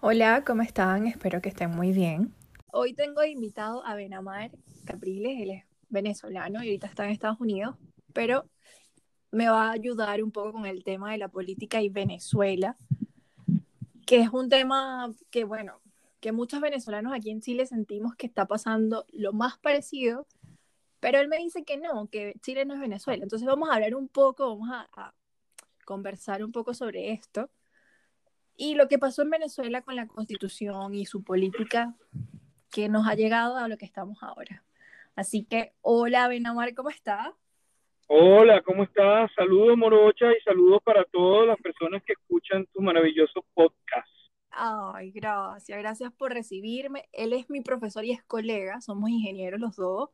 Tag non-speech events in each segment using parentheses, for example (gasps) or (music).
Hola, ¿cómo están? Espero que estén muy bien. Hoy tengo invitado a Benamar Capriles, él es venezolano y ahorita está en Estados Unidos, pero me va a ayudar un poco con el tema de la política y Venezuela, que es un tema que, bueno, que muchos venezolanos aquí en Chile sentimos que está pasando lo más parecido, pero él me dice que no, que Chile no es Venezuela. Entonces vamos a hablar un poco, vamos a, a conversar un poco sobre esto y lo que pasó en Venezuela con la constitución y su política que nos ha llegado a lo que estamos ahora. Así que, hola Benamar, ¿cómo estás? Hola, ¿cómo estás? Saludos Morocha y saludos para todas las personas que escuchan tu maravilloso podcast. Ay, gracias, gracias por recibirme. Él es mi profesor y es colega, somos ingenieros los dos.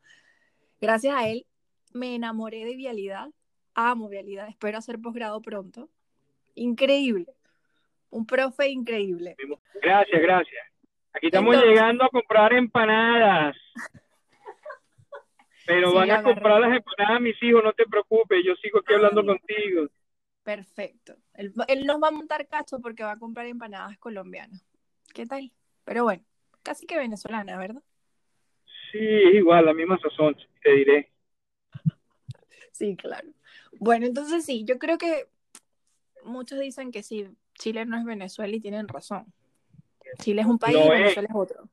Gracias a él me enamoré de Vialidad, amo Vialidad, espero hacer posgrado pronto. Increíble un profe increíble. Gracias, gracias. Aquí estamos llegando a comprar empanadas. Pero van a comprar las empanadas mis hijos, no te preocupes, yo sigo aquí hablando contigo. Perfecto. Él, nos va a montar cacho porque va a comprar empanadas colombianas. ¿Qué tal? Pero bueno, casi que venezolana, ¿verdad? Sí, igual, la misma sazón, te diré. Sí, claro. Bueno, entonces sí, yo creo que muchos dicen que sí, Chile no es Venezuela y tienen razón. Chile es un país y Venezuela es. otro.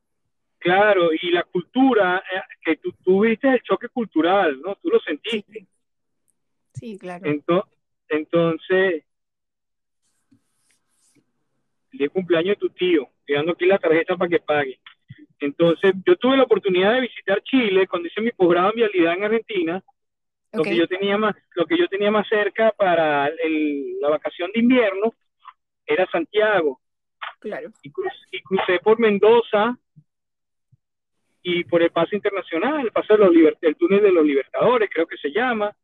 Claro, y la cultura, eh, que tú, tuviste el choque cultural, ¿no? Tú lo sentiste. Sí, claro. Entonces, entonces el cumpleaños de tu tío, dando aquí la tarjeta para que pague. Entonces, yo tuve la oportunidad de visitar Chile cuando hice mi posgrado en vialidad en Argentina. Lo que yo tenía más, lo que yo tenía más cerca para la vacación de invierno era Santiago. Claro. Y, crucé por Mendoza y por el paso internacional, el paso de los el túnel de los Libertadores, creo que se llama.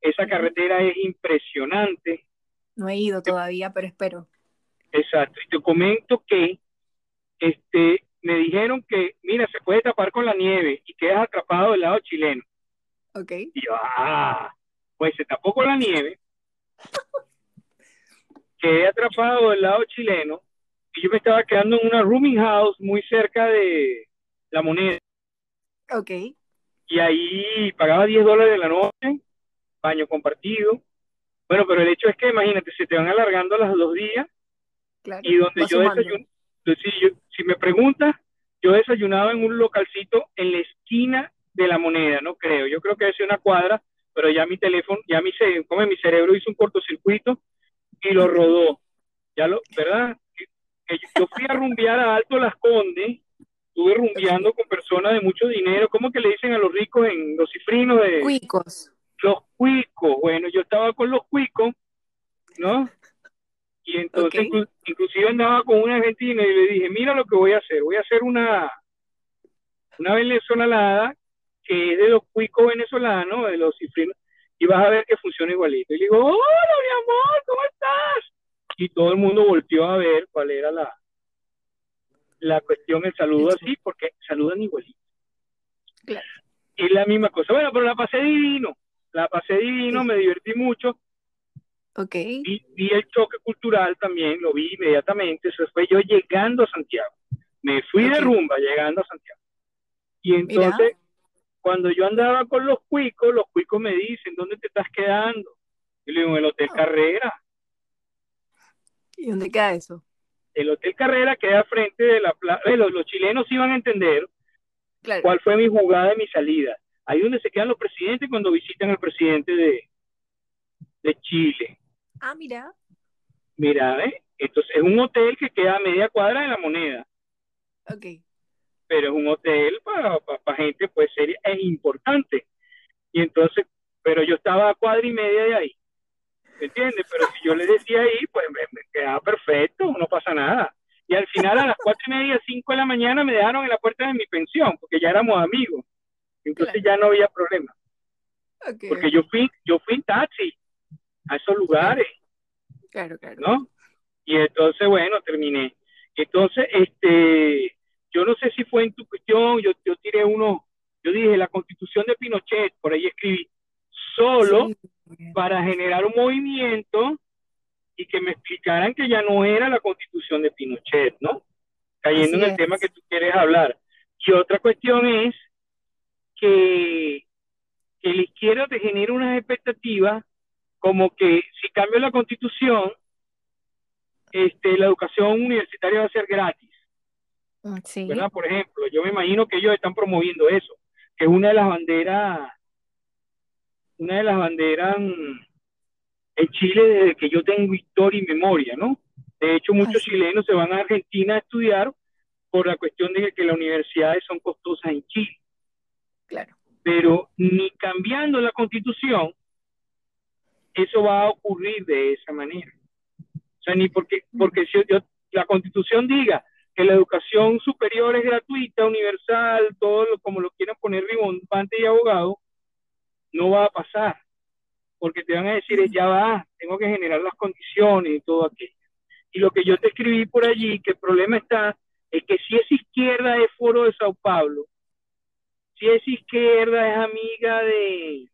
Esa carretera es impresionante. No he ido todavía, pero espero. Exacto. Y te comento que este, me dijeron que, mira, se puede tapar con la nieve y quedas atrapado del lado chileno. Ok. Y yo, ah, pues se tapó con la nieve (laughs) quedé atrapado del lado chileno y yo me estaba quedando en una rooming house muy cerca de la moneda. Ok. Y ahí pagaba 10 dólares de la noche, baño compartido. Bueno, pero el hecho es que, imagínate, se te van alargando las dos días. Claro, y donde yo desayuno, si, si me preguntas, yo desayunaba en un localcito en la esquina de la moneda, no creo. Yo creo que es una cuadra, pero ya mi teléfono, ya mi, como mi cerebro hizo un cortocircuito y lo rodó. Ya lo, ¿verdad? yo fui a rumbear a Alto Las Condes, estuve rumbeando con personas de mucho dinero, ¿cómo que le dicen a los ricos en los cifrinos de... Cuicos. Los cuicos, bueno, yo estaba con los cuicos, ¿no? Y entonces inclusive andaba con una argentina y le dije, mira lo que voy a hacer, voy a hacer una, una venezolana que es de los cuicos venezolanos, de los cifrinos, y vas a ver que funciona igualito. Y le digo, hola, mi amor, ¿cómo estás? Y todo el mundo volteó a ver cuál era la, la cuestión, el saludo así, porque saludan igualito. Claro. Y la misma cosa. Bueno, pero la pasé divino, la pasé divino, me divertí mucho. Ok. Y vi el choque cultural también, lo vi inmediatamente. Eso fue yo llegando a Santiago. Me fui de rumba llegando a Santiago. Y entonces, cuando yo andaba con los cuicos, los cuicos me dicen, ¿dónde te estás quedando? Y le digo, en el Hotel ah. Carrera. ¿Y dónde queda eso? El Hotel Carrera queda frente de la plaza. Eh, los, chilenos iban a entender cuál fue mi jugada y mi salida. Ahí donde se quedan los presidentes cuando visitan al presidente de, de Chile. Ah, mira. Mira, ¿eh? Entonces es un hotel que queda a media cuadra de la moneda. Ok pero es un hotel para, para, gente pues seria es importante. Y entonces, pero yo estaba a cuadra y media de ahí, ¿me entiendes? Pero si yo le decía ahí, pues me, quedaba perfecto, no pasa nada. Y al final a las cuatro y media, cinco de la mañana me dejaron en la puerta de mi pensión, porque ya éramos amigos. Entonces ya no había problema. Porque yo fui, yo fui en taxi a esos lugares. Claro, claro. ¿No? Y entonces, bueno, terminé. Entonces, este, yo no sé si fue en tu cuestión, yo, yo tiré uno, yo dije la constitución de Pinochet, por ahí escribí, solo para generar un movimiento y que me explicaran que ya no era la constitución de Pinochet, ¿no? cayendo en el tema que tú quieres hablar. Y otra cuestión es que, que la izquierda te genera unas expectativas como que si cambio la constitución, este, la educación universitaria va a ser gratis. Mm, sí. ¿verdad? Por ejemplo, yo me imagino que ellos están promoviendo eso, que es una de las banderas, una de las banderas en Chile desde que yo tengo historia y memoria, ¿no? De hecho, muchos chilenos se van a Argentina a estudiar por la cuestión de que las universidades son costosas en Chile. Claro. Pero ni cambiando la constitución, eso va a ocurrir de esa manera. O sea, ni porque, porque si la constitución diga que la educación superior es gratuita, universal, todo lo, como lo quieran poner ribombante y abogado, no va a pasar. Porque te van a decir, ya va, tengo que generar las condiciones y todo aquello. Y lo que yo te escribí por allí, que el problema está, es que si es izquierda es foro de Sao Paulo, si es izquierda es amiga de,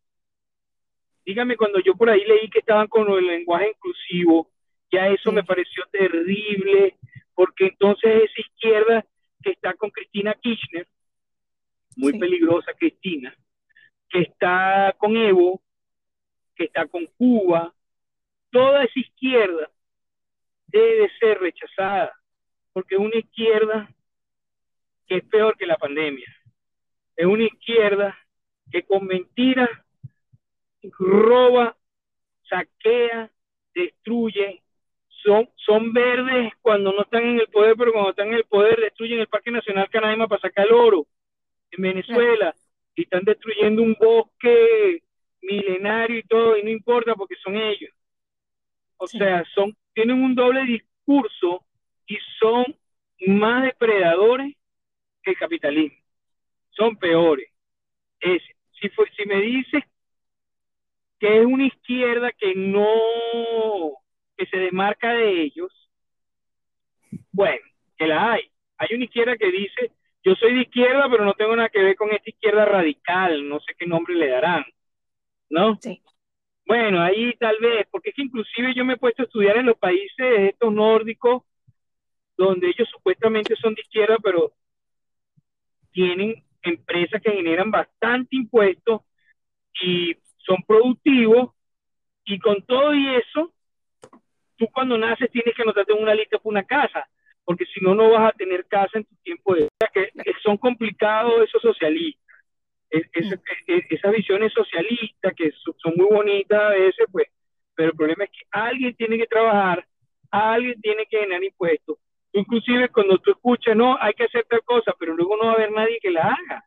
dígame, cuando yo por ahí leí que estaban con el lenguaje inclusivo, ya eso me pareció terrible, porque entonces es izquierda que está con Cristina Kirchner, muy peligrosa Cristina, que está con Evo, que está con Cuba, toda esa izquierda debe ser rechazada, porque es una izquierda que es peor que la pandemia. Es una izquierda que con mentiras roba, saquea, destruye, son, son verdes cuando no están en el poder, pero cuando están en el poder destruyen el Parque Nacional Canaima para sacar el oro en Venezuela y están destruyendo un bosque milenario y todo, y no importa porque son ellos. O sea, son, tienen un doble discurso y son más depredadores que el capitalismo. Son peores. Es, si, fue, si me dices que es una izquierda que no que se demarca de ellos, bueno, que la hay. Hay una izquierda que dice, yo soy de izquierda, pero no tengo nada que ver con esta izquierda radical, no sé qué nombre le darán, ¿no? Sí. Bueno, ahí tal vez, porque es que inclusive yo me he puesto a estudiar en los países estos nórdicos, donde ellos supuestamente son de izquierda, pero tienen empresas que generan bastante impuestos y son productivos, y con todo y eso, tú cuando naces tienes que anotarte en una lista por una casa, porque si no, no vas a tener casa en tu tiempo de vida, que, son complicados esos socialistas. esas visiones socialistas que son, muy bonitas a veces, pues, pero el problema es que alguien tiene que trabajar, alguien tiene que ganar impuestos. Inclusive cuando tú escuchas, no, hay que hacer tal cosa, pero luego no va a haber nadie que la haga.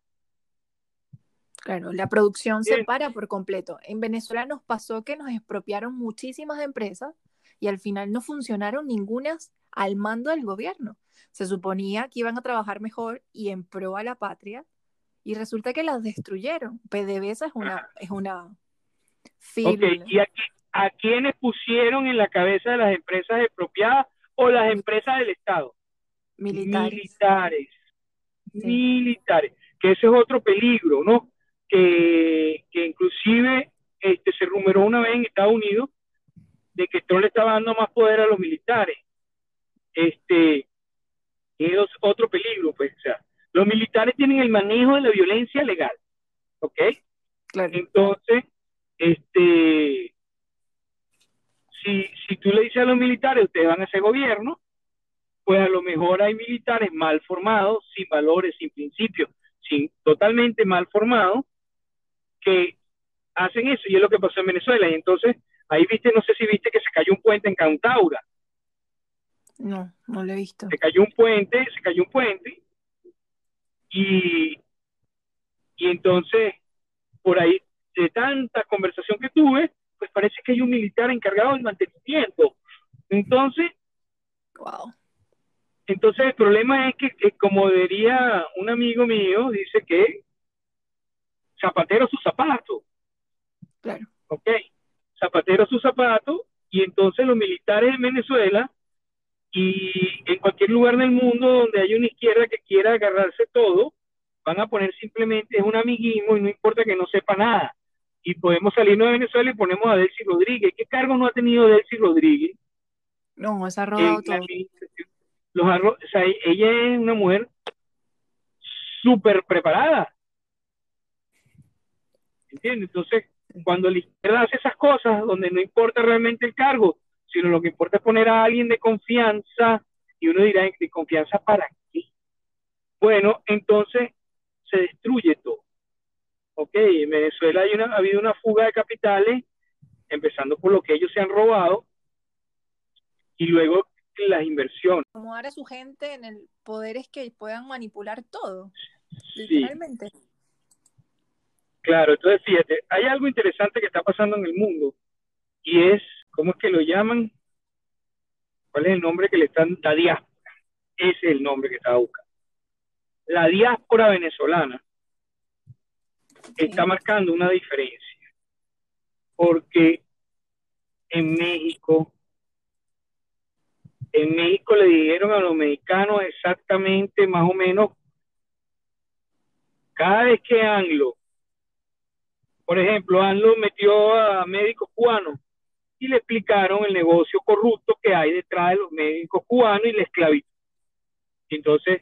Claro, la producción se para por completo. En Venezuela nos pasó que nos expropiaron muchísimas empresas y al final no funcionaron ningunas al mando del gobierno. Se suponía que iban a trabajar mejor y en pro a la patria y resulta que las destruyeron. PDVSA es una es una okay. ¿y a, quiénes pusieron en la cabeza de las empresas expropiadas o las empresas del Estado? Militares. Militares. Militares. Que ese es otro peligro, ¿no? Que, que inclusive este, se rumoró una vez en Estados Unidos de que Trump le estaba dando más poder a los militares. Este, es otro peligro, pues, o sea, los militares tienen el manejo de la violencia legal, ¿ok? Claro. Entonces, este, si, si tú le dices a los militares, ustedes van a ser gobierno, pues a lo mejor hay militares mal formados, sin valores, sin principios, sin totalmente mal formados, que hacen eso, y es lo que pasó en Venezuela, y entonces Ahí viste, no sé si viste que se cayó un puente en Cantaura. No, no lo he visto. Se cayó un puente, se cayó un puente. Y, y entonces, por ahí, de tanta conversación que tuve, pues parece que hay un militar encargado del mantenimiento. Entonces, wow. Entonces el problema es que, como diría un amigo mío, dice que zapatero su zapato. Claro. Ok zapatero a su zapato, y entonces los militares en Venezuela y en cualquier lugar del mundo donde haya una izquierda que quiera agarrarse todo, van a poner simplemente es un amiguismo y no importa que no sepa nada. Y podemos salirnos de Venezuela y ponemos a Delcy Rodríguez. ¿Qué cargo no ha tenido Delcy Rodríguez? No, se ha robado todo. los o sea, ella es una mujer súper preparada. ¿Entiendes? Entonces, cuando la izquierda hace esas cosas, donde no importa realmente el cargo, sino lo que importa es poner a alguien de confianza, y uno dirá, ¿de confianza para qué? Bueno, entonces se destruye todo. Ok, en Venezuela hay una, ha habido una fuga de capitales, empezando por lo que ellos se han robado, y luego las inversiones. Acomodar a su gente en el poder es que puedan manipular todo, literalmente. Claro, entonces fíjate, hay algo interesante que está pasando en el mundo y es, ¿cómo es que lo llaman? ¿Cuál es el nombre que le están? La diáspora. Ese es el nombre que estaba buscando. La diáspora venezolana está marcando una diferencia porque en México, en México le dijeron a los mexicanos exactamente más o menos cada vez que Anglo por ejemplo, ANLO metió a médicos cubanos y le explicaron el negocio corrupto que hay detrás de los médicos cubanos y la esclavitud. Entonces,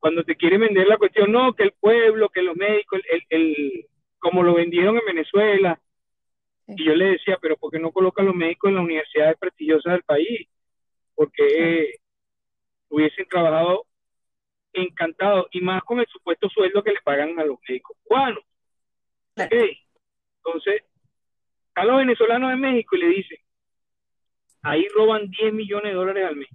cuando te quieren vender la cuestión, no, que el pueblo, que los médicos, el, el, como lo vendieron en Venezuela, y yo le decía, pero ¿por qué no colocan los médicos en las universidades prestigiosas del país? Porque hubiesen trabajado encantados, y más con el supuesto sueldo que le pagan a los médicos cubanos. Entonces, a los venezolanos de México y le dicen, ahí roban 10 millones de dólares al mes.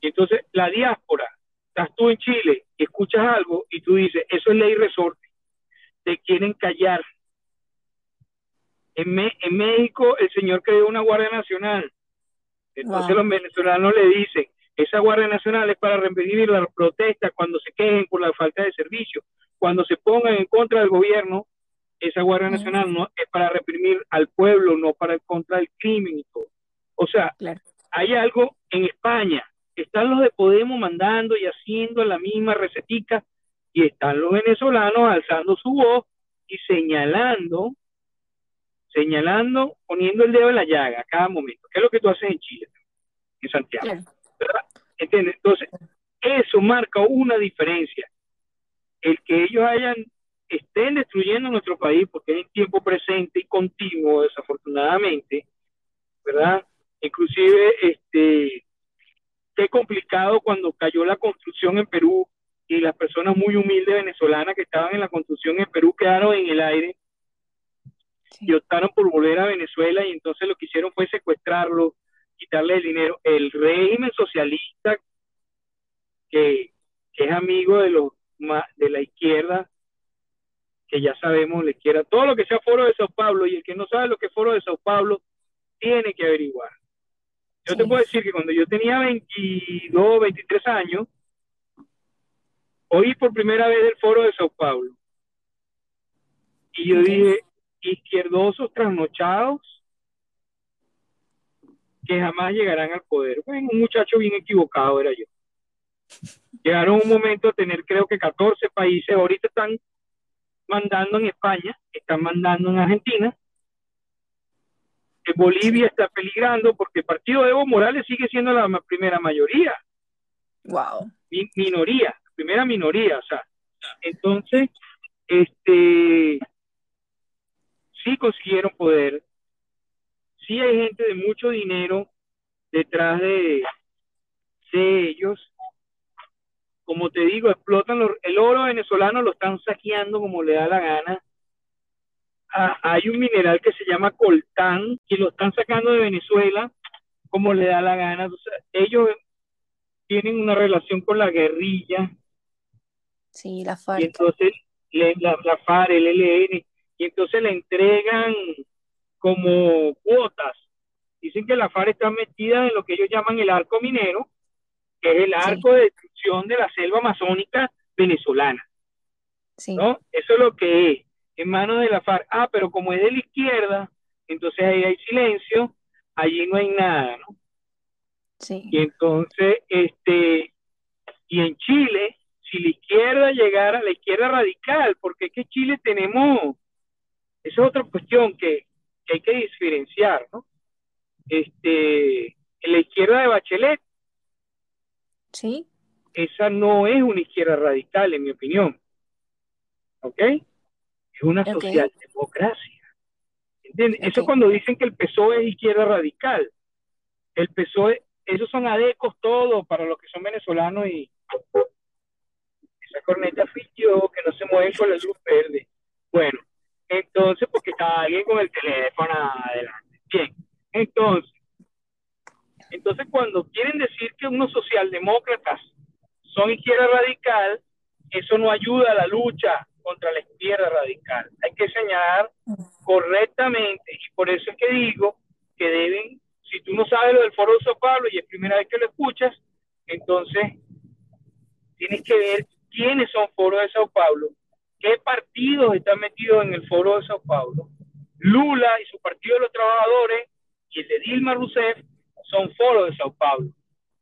Y entonces la diáspora, estás tú en Chile, escuchas algo y tú dices, eso es ley resorte, te quieren callar. En, en México el señor creó una Guardia Nacional. Entonces los venezolanos le dicen, esa Guardia Nacional es para reprimir las protestas cuando se quejen por la falta de servicio, cuando se pongan en contra del gobierno esa Guardia Nacional no es para reprimir al pueblo, no para contra el crimen y todo. O sea, hay algo en España, están los de Podemos mandando y haciendo la misma recetica y están los venezolanos alzando su voz y señalando, señalando, poniendo el dedo en la llaga a cada momento. ¿Qué es lo que tú haces en Chile, en Santiago? ¿verdad? ¿Entiendes? Entonces, eso marca una diferencia. El que ellos hayan estén destruyendo nuestro país, porque es en tiempo presente y continuo, desafortunadamente, ¿verdad? Inclusive, este, qué complicado cuando cayó la construcción en Perú y las personas muy humildes venezolanas que estaban en la construcción en Perú quedaron en el aire y optaron por volver a Venezuela y entonces lo que hicieron fue secuestrarlo, quitarle el dinero. El régimen socialista, que, que es amigo de los de la izquierda, que ya sabemos le quiera todo lo que sea foro de Sao Paulo y el que no sabe lo que es foro de Sao Paulo tiene que averiguar. Yo te puedo decir que cuando yo tenía 22, 23 años, oí por primera vez el foro de Sao Paulo. Y yo dije, izquierdosos trasnochados que jamás llegarán al poder. Bueno, un muchacho bien equivocado era yo. Llegaron un momento a tener creo que 14 países, ahorita están mandando en España, están mandando en Argentina. Bolivia está peligrando porque el partido de Evo Morales sigue siendo la primera mayoría. Wow. minoría, primera minoría, o sea. Entonces, este, sí consiguieron poder. Sí hay gente de mucho dinero detrás de, de ellos como te digo, explotan el oro venezolano, lo están saqueando como le da la gana. Ah, hay un mineral que se llama coltán y lo están sacando de Venezuela como le da la gana. ellos tienen una relación con la guerrilla. Sí, la FARC. Y entonces la, la FARC, el ELN, y entonces le entregan como cuotas. Dicen que la FARC está metida en lo que ellos llaman el arco minero, que es el arco de destrucción de la selva amazónica venezolana. ¿no? Eso es lo que es, en manos de la FARC. Ah, pero como es de la izquierda, entonces ahí hay silencio, allí no hay nada, ¿no? Sí. Y entonces, este, y en Chile, si la izquierda llegara, la izquierda radical, porque es que Chile tenemos, esa es otra cuestión que, que hay que diferenciar, ¿no? Este, en la izquierda de Bachelet Sí. Esa no es una izquierda radical, en mi opinión. ¿Ok? Es una socialdemocracia. ¿Entiendes? Eso cuando dicen que el PSOE es izquierda radical. El PSOE, esos son adecos todos para los que son venezolanos y esa corneta yo que no se mueve con la luz verde. Bueno, entonces, porque estaba alguien con el teléfono adelante. Bien, entonces, entonces cuando quieren decir que unos socialdemócratas son izquierda radical, eso no ayuda a la lucha contra la izquierda radical. Hay que señalar correctamente y por eso es que digo que deben, si tú no sabes lo del Foro de Sao Paulo y es primera vez que lo escuchas, entonces tienes que ver quiénes son Foro de Sao Paulo, qué partidos están metidos en el Foro de Sao Paulo. Lula y su Partido de los Trabajadores y el de Dilma Rousseff son Foro de Sao Paulo.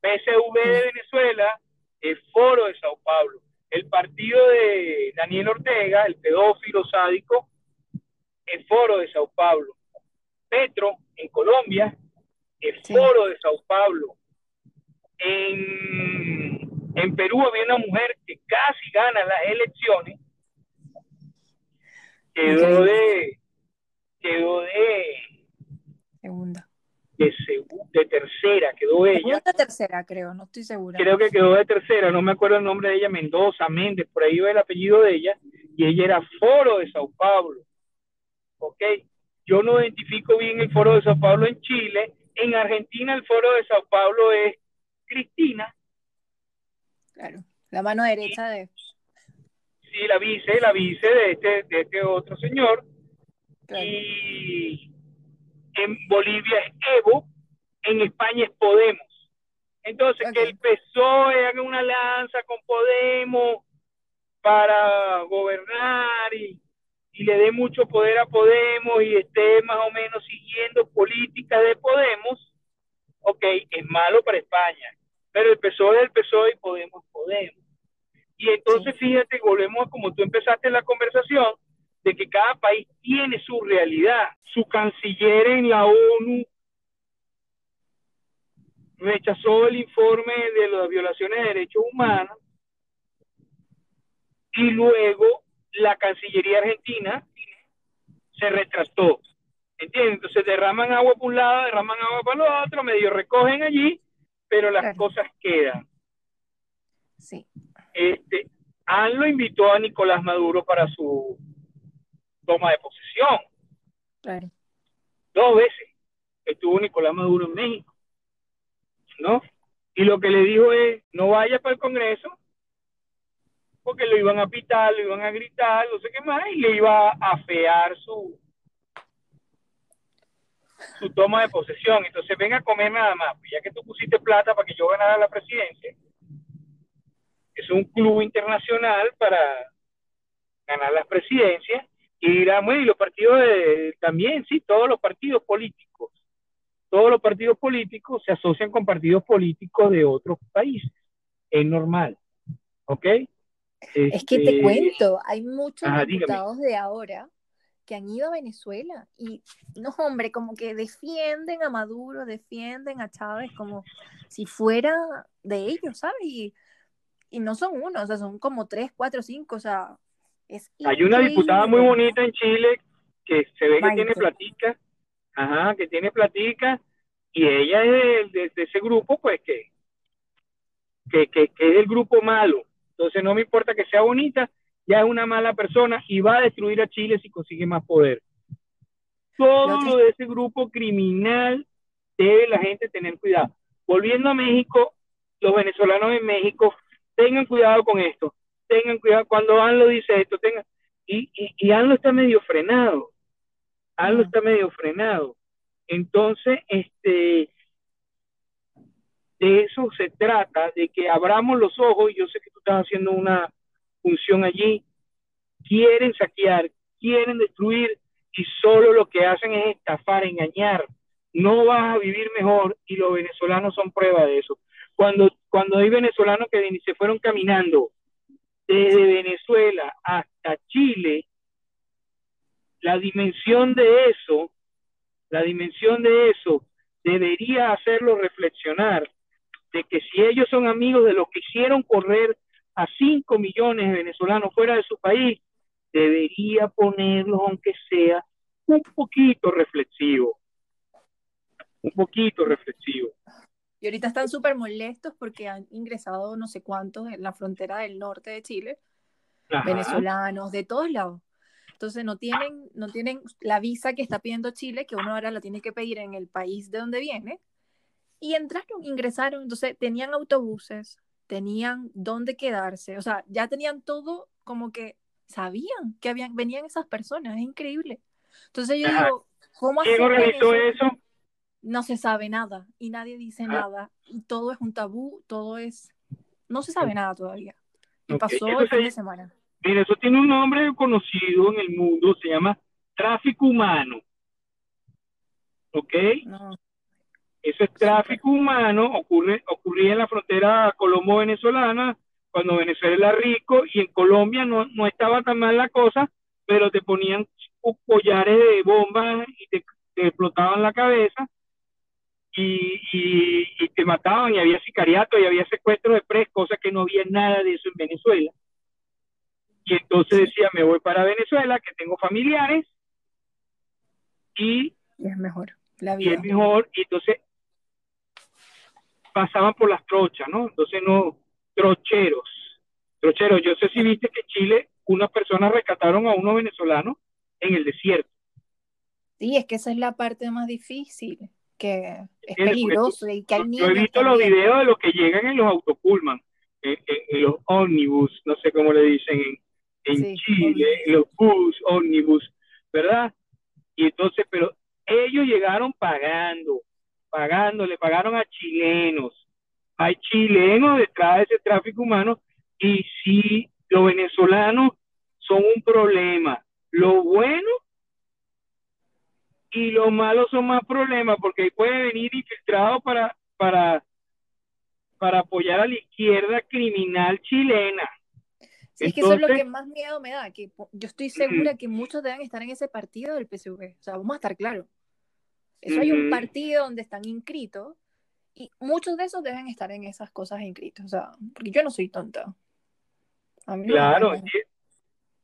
PSV de Venezuela es Foro de Sao Paulo. El partido de Daniel Ortega, el pedófilo sádico, es Foro de Sao Paulo. Petro, en Colombia, es Foro de Sao Paulo. En, en Perú había una mujer que casi gana las elecciones, quedó de, quedó de segunda. De, de tercera, quedó ella. Segunda tercera, creo, no estoy segura. Creo que quedó de tercera, no me acuerdo el nombre de ella, Mendoza, Méndez, por ahí va el apellido de ella, y ella era Foro de Sao Paulo. ¿Ok? Yo no identifico bien el Foro de Sao Paulo en Chile. En Argentina el Foro de Sao Paulo es Cristina. Claro, la mano derecha de... Sí, la vice, la vice de este, de este otro señor. Y en Bolivia es Evo, en España es Podemos. Entonces, que el PSOE haga una lanza con Podemos para gobernar y, y le dé mucho poder a Podemos y esté más o menos siguiendo políticas de Podemos, ok, es malo para España. Pero el PSOE es el PSOE y Podemos Podemos. Y entonces, fíjate, volvemos a como tú empezaste la conversación, de que cada país tiene su realidad. Su canciller en la ONU rechazó el informe de las violaciones de derechos humanos y luego la Cancillería Argentina se retractó. ¿Entiendes? Entonces derraman agua por un lado, derraman agua para el otro, medio recogen allí, pero las cosas quedan. Sí. Este, Han lo invitó a Nicolás Maduro para su toma de posesión. Claro. Dos veces estuvo Nicolás Maduro en México. ¿No? Y lo que le dijo es, no vaya para el Congreso, porque lo iban a pitar, lo iban a gritar, no sé qué más, y le iba a afear su, su toma de posesión. Entonces, venga a comer nada más. Pues ya que tú pusiste plata para que yo ganara la presidencia, es un club internacional para ganar las presidencias y dirá, y los partidos también, sí, todos los partidos políticos, todos los partidos políticos se asocian con partidos políticos de otros países, es normal, ¿ok? Es que te este, cuento, hay muchos diputados de ahora que han ido a Venezuela y no, hombre, como que defienden a Maduro, defienden a Chávez como si fuera de ellos, ¿sabes? Y y no son uno, o sea, son como tres, cuatro, cinco, o sea, es Hay una diputada muy bonita en Chile que se ve que tiene platica, ajá, que tiene platica, y ella es de, ese grupo, pues que, que, que, es el grupo malo. Entonces no me importa que sea bonita, ya es una mala persona y va a destruir a Chile si consigue más poder. Todo lo de ese grupo criminal debe la gente tener cuidado. Volviendo a México, los venezolanos en México tengan cuidado con esto, tengan cuidado cuando Anlo dice esto, tengan, y, y, y Anlo está medio frenado, Anlo está medio frenado. Entonces, este, de eso se trata, de que abramos los ojos, y yo sé que tú estás haciendo una función allí, quieren saquear, quieren destruir, y solo lo que hacen es estafar, engañar. No vas a vivir mejor y los venezolanos son prueba de eso. Cuando, cuando hay venezolanos que se fueron caminando desde Venezuela hasta Chile, la dimensión de eso, la dimensión de eso debería hacerlo reflexionar de que si ellos son amigos de los que hicieron correr a 5 millones de venezolanos fuera de su país, debería ponerlos, aunque sea un poquito reflexivo. Un poquito reflexivo. Y ahorita están súper molestos porque han ingresado no sé cuántos en la frontera del norte de Chile, venezolanos, de todos lados. Entonces no tienen, no tienen la visa que está pidiendo Chile, que uno ahora la tiene que pedir en el país de donde viene. Y entraron, ingresaron, entonces tenían autobuses, tenían dónde quedarse, o sea, ya tenían todo como que sabían que habían, venían esas personas, es increíble. Entonces yo digo, ¿cómo ¿Quién organizó eso? No se sabe nada y nadie dice nada y todo es un tabú, todo es, no se sabe nada todavía. Y pasó el fin de semana. Mira, eso tiene un nombre conocido en el mundo, se llama tráfico humano. ¿Ok? Eso es tráfico humano, ocurre, ocurría en la frontera colombo-venezolana, cuando Venezuela era rico, y en Colombia no, no estaba tan mal la cosa, pero te ponían collares de bombas y te, explotaban la cabeza, y, y, te mataban, y había sicariato, y había secuestro de pres, cosa que no había nada de eso en Venezuela. Y entonces decía, me voy para Venezuela, que tengo familiares, y, es mejor. La vida. Y es mejor, y entonces pasaban por las trochas, ¿no? Entonces no, trocheros, trocheros. Yo sé si viste que Chile, unas personas rescataron a unos venezolanos en el desierto. Sí, es que esa es la parte más difícil, que es peligroso y que Yo he visto los videos de los que llegan en los autopullman, en, en, los ómnibus, no sé cómo le dicen en, en Chile, los bus, ómnibus, ¿verdad? Y entonces, pero ellos llegaron pagando, pagando, le pagaron a chilenos. Hay chilenos detrás de ese tráfico humano y sí, los venezolanos son un problema. Lo bueno y lo malo son más problemas porque ahí puede venir infiltrado para, para, para apoyar a la izquierda criminal chilena es que eso es lo que más miedo me da, que yo estoy segura que muchos deben estar en ese partido del PSV, o sea, vamos a estar claros. Eso hay un partido donde están inscritos y muchos de esos deben estar en esas cosas inscritos, o sea, porque yo no soy tonta. claro,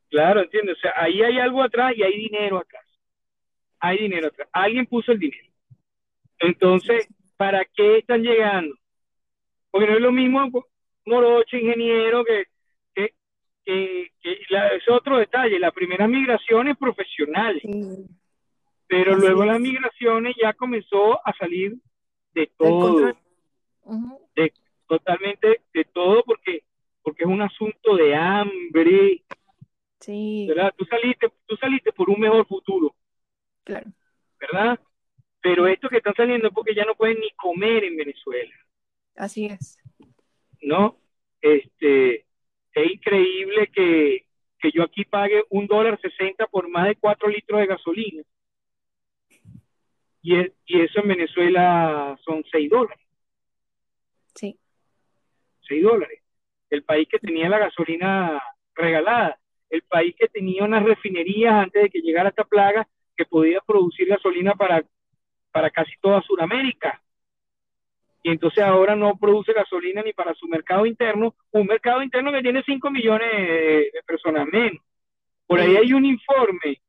claro, entiendo, o sea, ahí hay algo atrás y hay dinero atrás. Hay dinero atrás. Alguien puso el dinero. Entonces, ¿para qué están llegando? Porque no es lo mismo morocho, ingeniero, que que, es otro detalle, la primera migración es profesional, pero luego las migraciones ya comenzó a salir de todo, de, totalmente de todo, porque, porque es un asunto de hambre. Sí. ¿verdad? Tú saliste, tú saliste por un mejor futuro. Claro. ¿Verdad? Pero estos que están saliendo es porque ya no pueden ni comer en Venezuela. Así es. ¿No? Este, es increíble que, yo aquí pague un dólar sesenta por más de cuatro litros de gasolina. Y, y eso en Venezuela son seis dólares. Sí. Seis dólares. El país que tenía la gasolina regalada, el país que tenía unas refinerías antes de que llegara esta plaga que podía producir gasolina para, para casi toda Sudamérica y entonces ahora no produce gasolina ni para su mercado interno, un mercado interno que tiene 5 millones de, personas menos. Por ahí hay un informe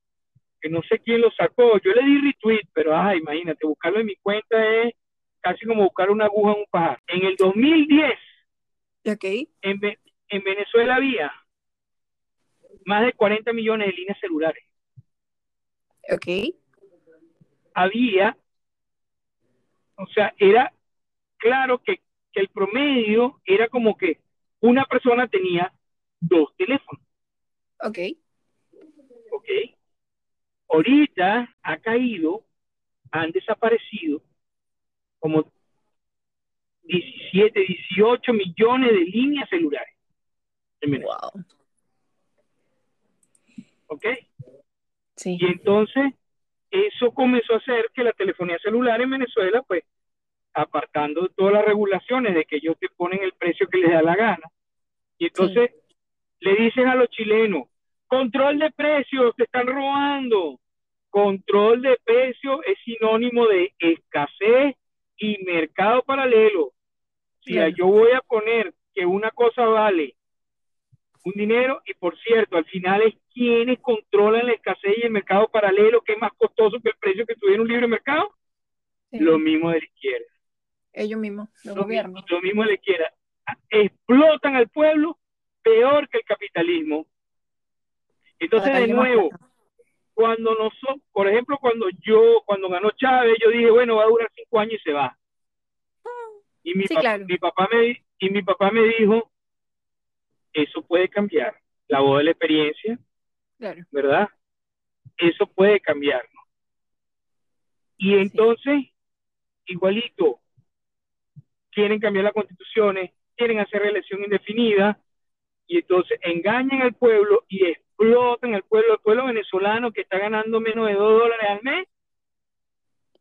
que no sé quién lo sacó, yo le di retweet, pero ah, imagínate, buscarlo en mi cuenta es casi como buscar una aguja en un pajar. En el 2010, okay. en, en Venezuela había más de 40 millones de líneas celulares. Ok. Había, o sea, era claro que, el promedio era como que una persona tenía dos teléfonos. Ok. Ok. Ahorita ha caído, han desaparecido como 17, 18 millones de líneas celulares. wow. ¿Ok? Sí. Y entonces, eso comenzó a hacer que la telefonía celular en Venezuela, pues, apartando todas las regulaciones de que ellos te ponen el precio que les da la gana. Y entonces le dicen a los chilenos, control de precios, te están robando. Control de precios es sinónimo de escasez y mercado paralelo. Si yo voy a poner que una cosa vale un dinero y por cierto, al final es quienes controlan la escasez y el mercado paralelo, que es más costoso que el precio que tuviera un libre mercado, lo mismo de la izquierda. Ellos mismos, los lo gobiernos. Mismo, lo mismo de la izquierda. Explotan al pueblo peor que el capitalismo. Entonces, de nuevo, cuando nosotros, por ejemplo, cuando yo, cuando ganó Chávez, yo dije, bueno, va a durar cinco años y se va. Y mi, papá, mi papá me y mi papá me dijo, eso puede cambiar. La voz de la experiencia, ¿verdad? Eso puede cambiar. Y entonces, igualito, quieren cambiar las constituciones, quieren hacer reelección indefinida, y entonces engañan al pueblo y explotan al pueblo, el pueblo venezolano que está ganando menos de dos dólares al mes,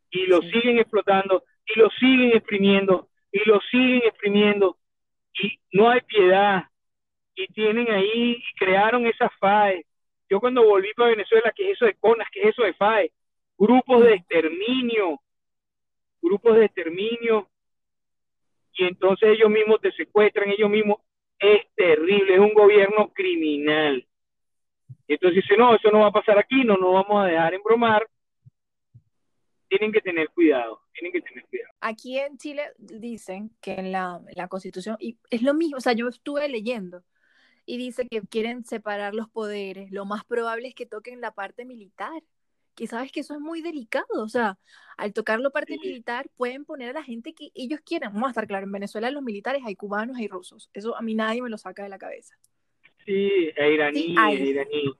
y lo siguen explotando, y lo siguen exprimiendo, y lo siguen exprimiendo, y no hay piedad, y tienen ahí, y crearon esas FAE. Yo cuando volví para Venezuela, ¿qué es eso de CONAS? ¿Qué es eso de FAE? Grupos de exterminio, grupos de exterminio, y entonces ellos mismos te secuestran, ellos mismos, es terrible, es un gobierno criminal. Entonces dice, no, eso no va a pasar aquí, no nos vamos a dejar embromar. Tienen que tener cuidado, tienen que tener cuidado. Aquí en Chile dicen que en la Constitución, y es lo mismo, o sea, yo estuve leyendo, y dice que quieren separar los poderes, lo más probable es que toquen la parte militar, que sabes que eso es muy delicado, o sea, al tocar la parte militar pueden poner a la gente que ellos quieran, vamos a estar claro, en Venezuela los militares hay cubanos, hay rusos, eso a mí nadie me lo saca de la cabeza. Sí, es iraní, iraní.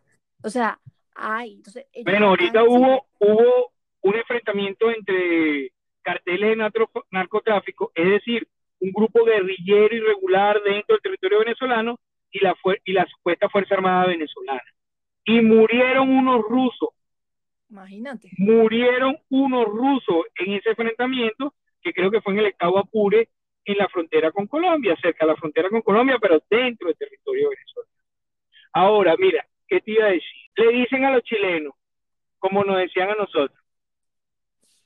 O sea, hay. Entonces, bueno, ahorita hubo, hubo un enfrentamiento entre carteles de narcotráfico, es decir, un grupo guerrillero irregular dentro del territorio venezolano y la, y la supuesta Fuerza Armada venezolana. Y murieron unos rusos. Imagínate. Murieron unos rusos en ese enfrentamiento, que creo que fue en el estado Apure, en la frontera con Colombia, cerca de la frontera con Colombia, pero dentro del territorio venezolano. Ahora, mira, ¿qué te iba a decir? Le dicen a los chilenos, como nos decían a nosotros,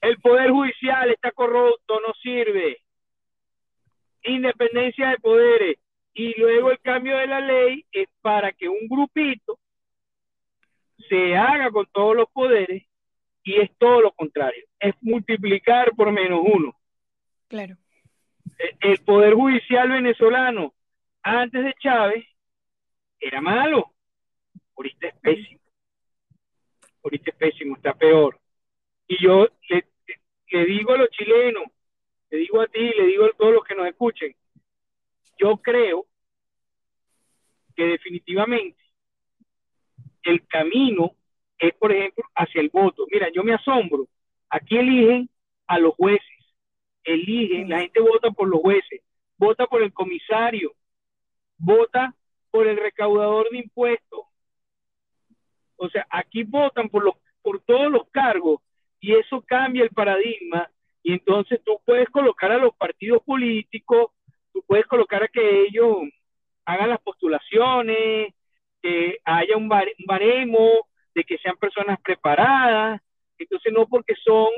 el poder judicial está corrupto, no sirve. Independencia de poderes. Y luego el cambio de la ley es para que un grupito se haga con todos los poderes y es todo lo contrario, es multiplicar por menos uno. Claro. E, el poder judicial venezolano antes de Chávez era malo, ahorita es pésimo, ahorita es pésimo, está peor. Y yo le, le digo a los chilenos, le digo a ti, le digo a todos los que nos escuchen, yo creo que definitivamente el camino es, por ejemplo, hacia el voto. Mira, yo me asombro. Aquí eligen a los jueces, eligen, la gente vota por los jueces, vota por el comisario, vota por el recaudador de impuestos. O sea, aquí votan por los por todos los cargos y eso cambia el paradigma y entonces tú puedes colocar a los partidos políticos tú puedes colocar a que ellos hagan las postulaciones, que haya un, baremo, de que sean personas preparadas, entonces no porque son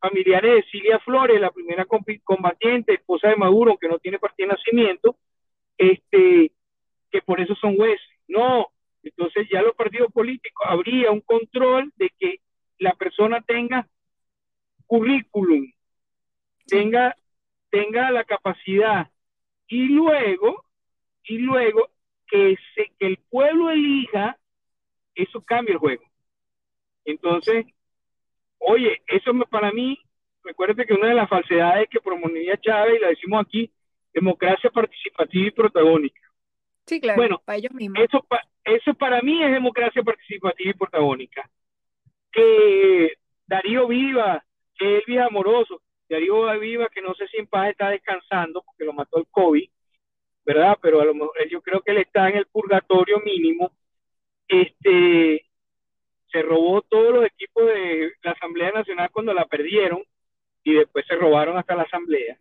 familiares de Cilia Flores, la primera combatiente, esposa de Maduro, que no tiene partida de nacimiento, este, que por eso son jueces. No, entonces ya los partidos políticos habría un control de que la persona tenga currículum, tenga tenga la capacidad y luego, y luego que, se, que el pueblo elija, eso cambia el juego. Entonces, oye, eso para mí, recuérdate que una de las falsedades que promovía Chávez, y la decimos aquí, democracia participativa y protagónica. Sí, claro, bueno, para ellos mismos. Eso, eso para mí es democracia participativa y protagónica. Que Darío Viva, que Elvis Amoroso, Darío Viva, que no sé si en paz está descansando porque lo mató el COVID, ¿verdad? Pero a lo mejor yo creo que él está en el purgatorio mínimo. Este se robó todos los equipos de la Asamblea Nacional cuando la perdieron y después se robaron hasta la Asamblea.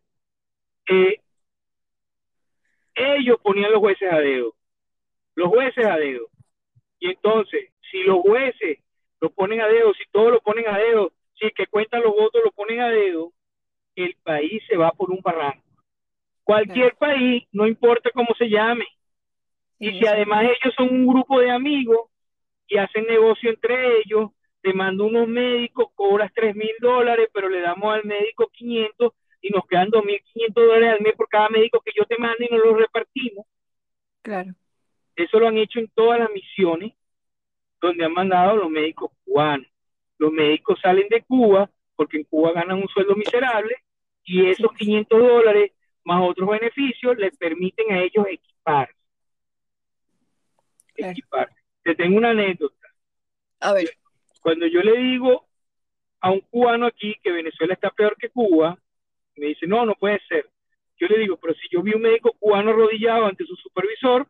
Eh, ellos ponían los jueces a dedo, los jueces a dedo. Y entonces, si los jueces lo ponen a dedo, si todos lo ponen a dedo, si el que cuentan los votos lo ponen a dedo, el país se va por un barranco. Cualquier país, no importa cómo se llame. Y si además ellos son un grupo de amigos y hacen negocio entre ellos, te mando unos médicos, cobras tres mil dólares, pero le damos al médico 500 y nos quedan 2.500 dólares al mes por cada médico que yo te mande y nos los repartimos. Claro. Eso lo han hecho en todas las misiones donde han mandado los médicos cubanos. Los médicos salen de Cuba porque en Cuba ganan un sueldo miserable y esos 500 dólares más otros beneficios les permiten a ellos equipar. Equipar. Te tengo una anécdota. A ver. Cuando yo le digo a un cubano aquí que Venezuela está peor que Cuba, me dice, no, no puede ser. Yo le digo, pero si yo vi un médico cubano arrodillado ante su supervisor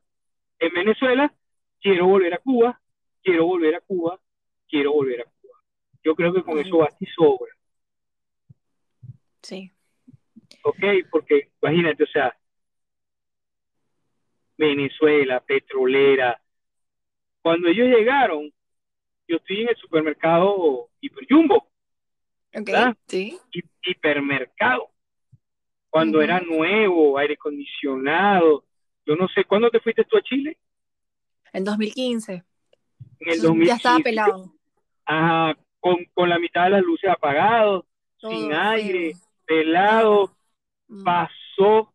en Venezuela, quiero volver a Cuba, quiero volver a Cuba, quiero volver a Cuba. Yo creo que con eso basta y sobra. Sí. Ok, porque imagínate, o sea, Venezuela, petrolera. Cuando ellos llegaron, yo estoy en el supermercado Hiperjumbo. Okay, sí. Hipermercado. Cuando era nuevo, aire acondicionado. Yo no sé, ¿cuándo te fuiste tú a Chile? En 2015. En el 2015. Ya estaba pelado. Ajá, con, con la mitad de las luces apagadas, sin aire, pelado. Mm. Pasó,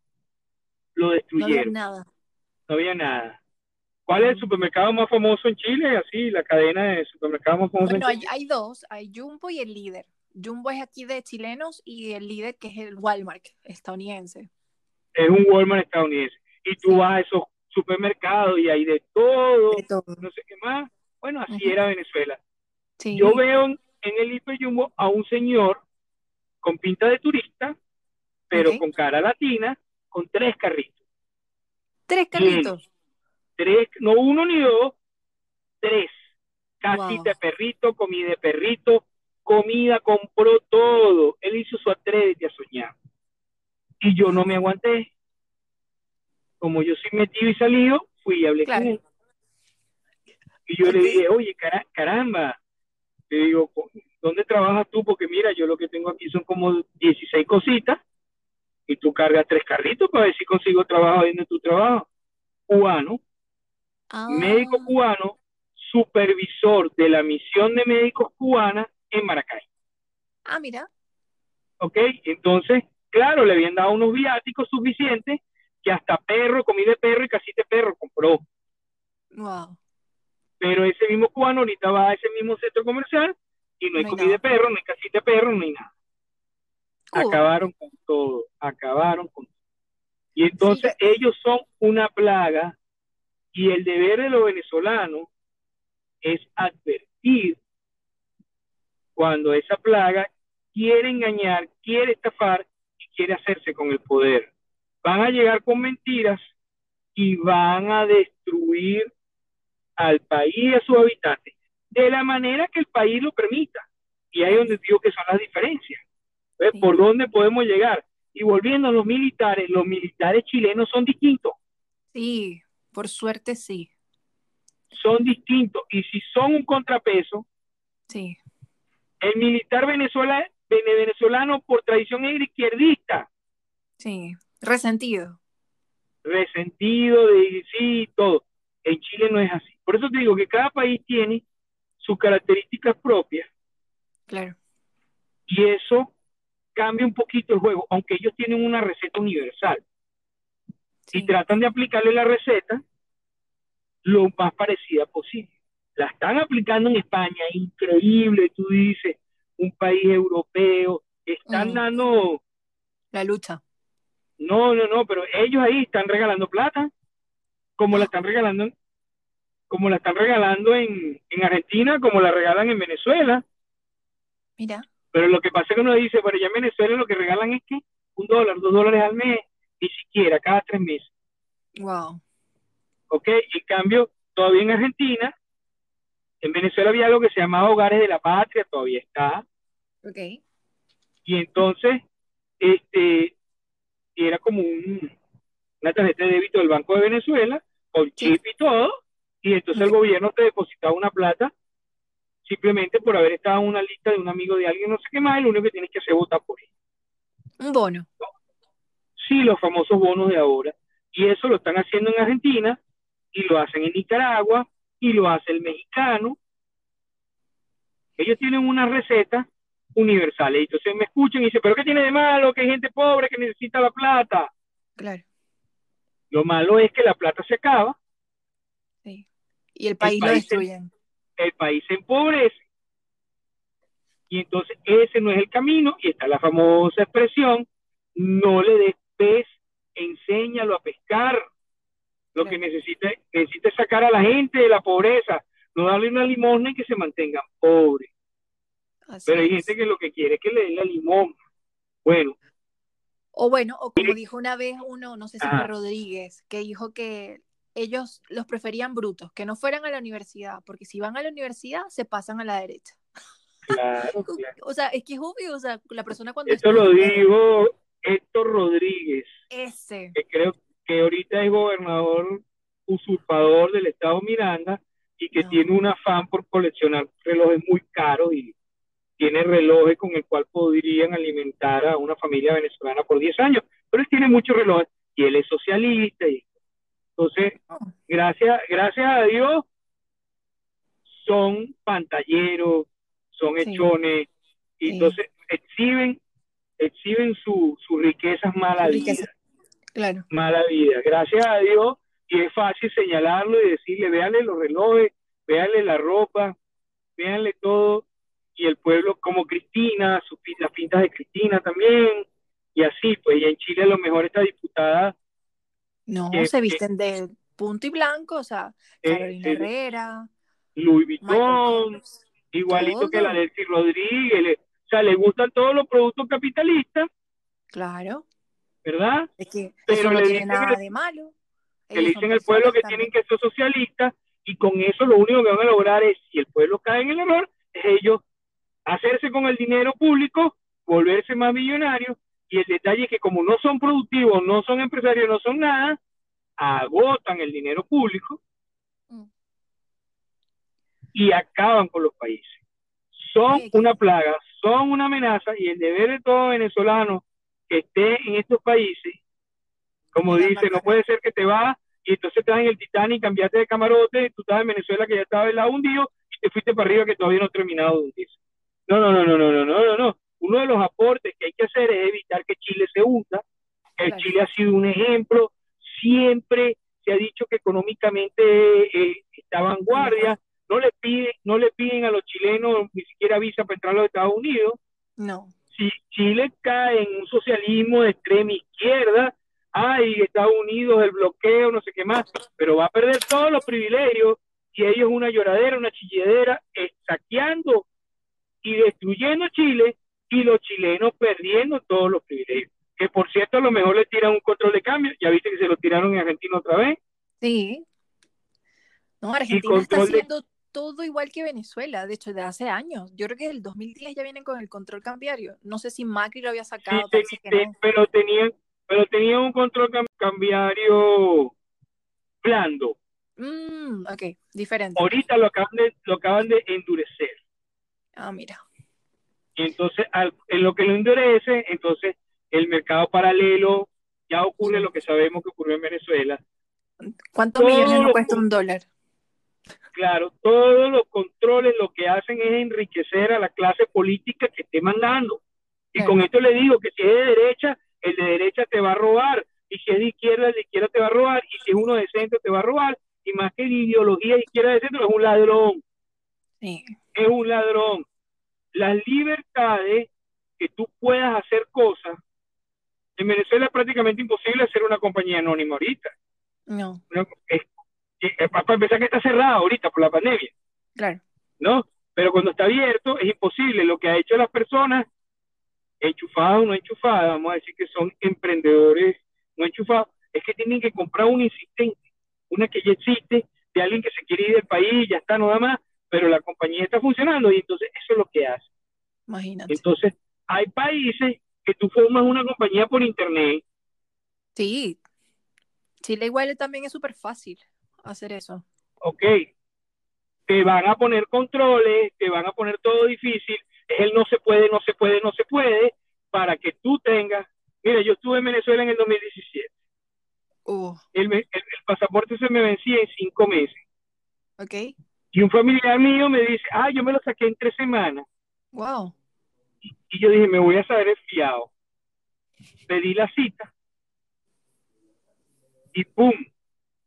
lo destruyeron. No había nada. No había nada. ¿Cuál es el mm. supermercado más famoso en Chile? Así, la cadena de supermercados más famosos bueno, hay, hay, dos, hay Jumbo y el líder. Jumbo es aquí de chilenos y el líder que es el Walmart estadounidense. Es un Walmart estadounidense. Y tú vas a esos supermercados y hay de todo, no sé qué más. Bueno, así era Venezuela. Yo veo en el Hiper Jumbo a un señor con pinta de turista, pero con cara latina, con tres carritos. ¿Tres carritos? tres, no uno ni dos, tres. Casi de perrito, comida de perrito, comida, compró todo. Él hizo su atrévete a soñar. Y yo no me aguanté. Como yo soy metido y salido, fui y hablé con él. Y yo le dije, oye, caramba, te digo, ¿dónde trabajas tú? Porque mira, yo lo que tengo aquí son como 16 cositas y tú cargas tres carritos para ver si consigo trabajo en tu trabajo. Cubano, ah. médico cubano, supervisor de la misión de médicos cubana en Maracay. Ah, mira. Ok, entonces, claro, le habían dado unos viáticos suficientes que hasta perro, comida de perro y casita de perro compró. Wow. Pero ese mismo cubano ahorita va a ese mismo centro comercial y no hay, comida de perro, no hay casita de perro, no hay nada. Acabaron con todo, acabaron con todo. Y entonces ellos son una plaga y el deber de los venezolanos es advertir cuando esa plaga quiere engañar, quiere estafar y quiere hacerse con el poder. Van a llegar con mentiras y van a destruir al país y a sus habitantes de la manera que el país lo permita. Y ahí es donde digo que son las diferencias. ¿Por dónde podemos llegar? Y volviendo a los militares, los militares chilenos son distintos. Sí, por suerte sí. Son distintos. Y si son un contrapeso, sí. El militar venezolano por tradición es izquierdista. Sí, resentido. Resentido, de sí, todo. En Chile no es así. Por eso te digo que cada país tiene sus características propias. Claro. Y eso cambia un poquito el juego, aunque ellos tienen una receta universal. Y tratan de aplicarle la receta lo más parecida posible la están aplicando en España, increíble, tú dices, un país europeo, están mm. dando... La lucha. No, no, no, pero ellos ahí están regalando plata, como la están regalando, como la están regalando en, en Argentina, como la regalan en Venezuela. Mira. Pero lo que pasa es que uno dice, bueno, ya en Venezuela lo que regalan es que un dólar, dos dólares al mes, ni siquiera, cada tres meses. Wow. Ok, en cambio, todavía en Argentina en Venezuela había algo que se llamaba Hogares de la Patria, todavía está. Ok. Y entonces, este, era como un, una tarjeta de débito del Banco de Venezuela, con chip y todo, y entonces el gobierno te depositaba una plata simplemente por haber estado en una lista de un amigo de alguien, no sé qué más, lo único que tienes que hacer es votar por él. Un bono. Sí, los famosos bonos de ahora. Y eso lo están haciendo en Argentina y lo hacen en Nicaragua y lo hace el mexicano. Ellos tienen una receta universal. Y entonces me escuchan y dicen, pero ¿qué tiene de malo? Que hay gente pobre que necesita la plata. Claro. Lo malo es que la plata se acaba. Sí. Y el país, lo destruyen. El país se empobrece. Y entonces ese no es el camino. Y está la famosa expresión, no le des pez, enséñalo a pescar. Lo que necesita, necesita es sacar a la gente de la pobreza, no darle una limosna y que se mantengan pobres. Pero hay gente que lo que quiere es que le den la limón. Bueno, o bueno, o como dijo una vez uno, no sé si fue Rodríguez, que dijo que ellos los preferían brutos, que no fueran a la universidad, porque si van a la universidad se pasan a la derecha. Claro, (laughs) O sea, es que es obvio, o sea, la persona cuando... Esto lo dijo Héctor Rodríguez. Ese. Que creo que ahorita es gobernador usurpador del estado Miranda y que tiene un afán por coleccionar relojes muy caros y tiene relojes con el cual podrían alimentar a una familia venezolana por 10 años, pero él tiene muchos relojes y él es socialista. Y, entonces, gracias, gracias a Dios, son pantalleros, son hechones, y entonces exhiben, exhiben sus su riquezas mala vida. Claro. Mala vida. Gracias a Dios, y es fácil señalarlo y decirle, véanle los relojes, véanle la ropa, véanle todo, y el pueblo como Cristina, sus, las pintas de Cristina también, y así, pues, y en Chile a lo mejor esta diputada... No, se visten de punto y blanco, o sea, eh, Carolina eh, Herrera, Louis Vuitton, igualito que la Delcy Rodríguez, o sea, le gustan todos los productos capitalistas. Claro. ¿Verdad? Es que Pero no le tiene nada de malo. Que le dicen al pueblo que tienen que ser socialistas y con eso lo único que van a lograr es, si el pueblo cae en el error, es ellos hacerse con el dinero público, volverse más millonarios, y el detalle es que como no son productivos, no son empresarios, no son nada, agotan el dinero público mm. y acaban con los países. Son una plaga, son una amenaza y el deber de todo venezolano que esté en estos países, como dice, no puede ser que te vas y entonces estás en el Titanic, cambiaste de camarote, tú estás en Venezuela que ya estaba el lado hundido y te fuiste para arriba que todavía no ha terminado de hundirse. No, no, no, no, no, no, no, no. Uno de los aportes que hay que hacer es evitar que Chile se hunda. El Chile ha sido un ejemplo. Siempre se ha dicho que económicamente eh, está vanguardia. No le piden, no le piden a los chilenos ni siquiera visa para entrar a los Estados Unidos. No. Si Chile cae en un socialismo de extrema izquierda, hay Estados Unidos, el bloqueo, no sé qué más, pero va a perder todos los privilegios y ellos una lloradera, una chilledera, saqueando y destruyendo Chile y los chilenos perdiendo todos los privilegios. Que por cierto, a lo mejor le tiran un control de cambio. Ya viste que se lo tiraron en Argentina otra vez. Sí. No, Argentina está haciendo todo igual que Venezuela, de hecho, de hace años. Yo creo que el 2010 ya vienen con el control cambiario. No sé si Macri lo había sacado. pero tenían pero tenían un control cambiario blando. Mm, ok, diferente. Ahorita lo acaban de, lo acaban de endurecer. Ah, mira. Y entonces, en lo que lo endurece, entonces el mercado paralelo, ya ocurre lo que sabemos que ocurrió en Venezuela. ¿Cuántos millones cuesta un dólar? Claro, todos los controles lo que hacen es enriquecer a la clase política que esté mandando. Y con esto le digo que si es de derecha, el de derecha te va a robar. Y si es de izquierda, el de izquierda te va a robar. Y si es uno de centro, te va a robar. Y más que de ideología izquierda de centro, es un ladrón. Sí es un ladrón. Las libertades que tú puedas hacer cosas. En Venezuela es prácticamente imposible hacer una compañía anónima ahorita. No. para empezar que está cerrada ahorita por la pandemia. Claro. ¿No? Pero cuando está abierto es imposible. Lo que ha hecho las personas, enchufadas o no enchufadas, vamos a decir que son emprendedores no enchufados, es que tienen que comprar un insistente, una que ya existe, de alguien que se quiere ir del país, ya está, nada más, pero la compañía está funcionando y entonces eso es lo que hace. Imagínate. Entonces, hay países que tú formas una compañía por internet. Sí. Chile igual también es súper fácil hacer eso. Ok. Te van a poner controles, te van a poner todo difícil. Él no se puede, no se puede, no se puede, para que tú tengas Mira, yo estuve en Venezuela en el 2017. El, el, pasaporte se me vencía en cinco meses. Ok. Y un familiar mío me dice, ah, yo me lo saqué en tres semanas. Wow. Y, yo dije, me voy a saber fiado. Pedí la cita y ¡pum!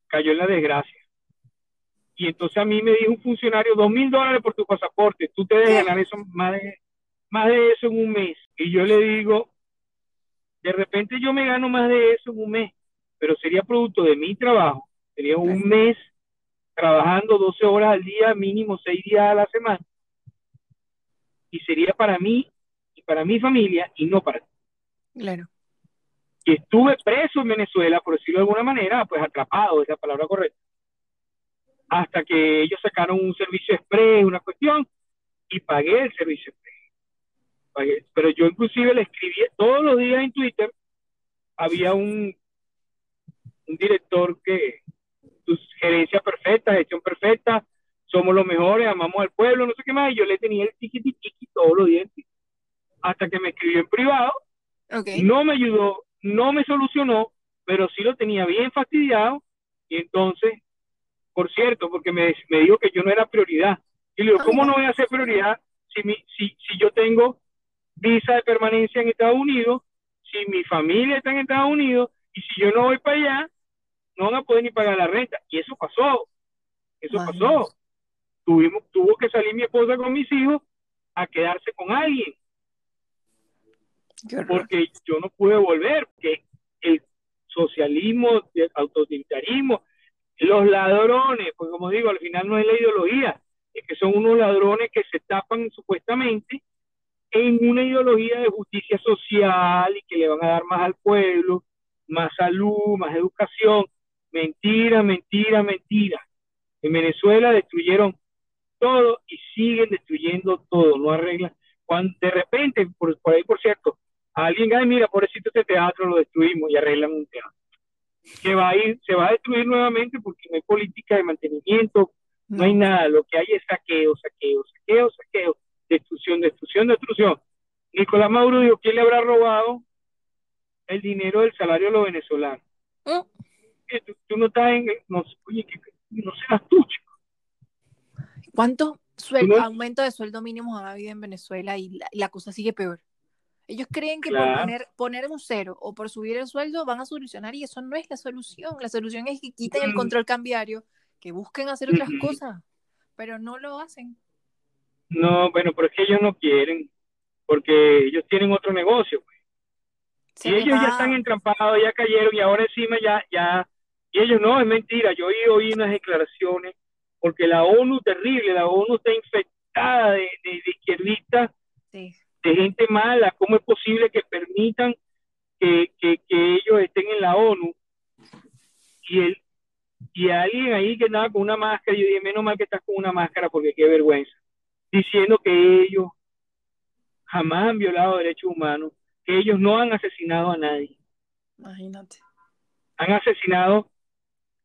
Cayó en la desgracia. Y entonces a mí me dijo un funcionario, dos mil dólares por tu pasaporte, tú te debes ganar eso, más de, más de eso en un mes. Y yo le digo, de repente yo me gano más de eso en un mes, pero sería producto de mi trabajo, sería un mes trabajando 12 horas al día, mínimo 6 días a la semana. Y sería para mí y para mi familia y no para ti. Claro. Y estuve preso en Venezuela, por decirlo de alguna manera, pues atrapado, es la palabra correcta hasta que ellos sacaron un servicio express, una cuestión, y pagué el servicio express. Pero yo inclusive le escribí todos los días en Twitter, había un, un director que, tu gerencia perfecta, gestión perfecta, somos los mejores, amamos al pueblo, no sé qué más, y yo le tenía el tiki tiki todos los días, hasta que me escribió en privado, no me ayudó, no me solucionó, pero sí lo tenía bien fastidiado, y entonces por cierto, porque me, me dijo que yo no era prioridad. Y le digo, ¿cómo no voy a ser prioridad si, mi, si, si yo tengo visa de permanencia en Estados Unidos, si mi familia está en Estados Unidos, y si yo no voy para allá, no van a poder ni pagar la renta. Y eso pasó. Eso pasó. Tuvimos, tuvo que salir mi esposa con mis hijos a quedarse con alguien. Porque yo no pude volver, porque el socialismo, el autoritarismo, los ladrones, pues como digo, al final no es la ideología, es que son unos ladrones que se tapan supuestamente en una ideología de justicia social y que le van a dar más al pueblo, más salud, más educación. Mentira, mentira, mentira. En Venezuela destruyeron todo y siguen destruyendo todo, no arreglan. Cuando de repente, por, por ahí por cierto, alguien, ay, mira, pobrecito este teatro lo destruimos y arreglan un teatro que va a ir, se va a destruir nuevamente porque no hay política de mantenimiento, no, hay nada, lo que hay es saqueo, saqueo, saqueo, saqueo, destrucción, destrucción, destrucción. Nicolás Maduro dijo, ¿quién le habrá robado el dinero del salario a los venezolanos? ¿Oh? Tú, no estás en, no, oye, que, no seas tú, chico. ¿Cuántos sueldo, aumento de sueldo mínimo ha habido en Venezuela y la cosa sigue peor? Ellos creen que por poner, poner un cero o por subir el sueldo van a solucionar y eso no es la solución. La solución es que quiten el control cambiario, que busquen hacer otras cosas, pero no lo hacen. No, bueno, pero es que ellos no quieren, porque ellos tienen otro negocio. Pues. y ellos ya están entrampados, ya cayeron y ahora encima ya, ya, y ellos no, es mentira. Yo oí, oí unas declaraciones, porque la ONU, terrible, la ONU está infectada de, de, de izquierdistas. Sí de gente mala, ¿cómo es posible que permitan que, ellos estén en la ONU? Y él y alguien ahí que andaba con una máscara, yo dije, menos mal que estás con una máscara porque qué vergüenza, diciendo que ellos jamás han violado derechos humanos, que ellos no han asesinado a nadie. Imagínate. Han asesinado.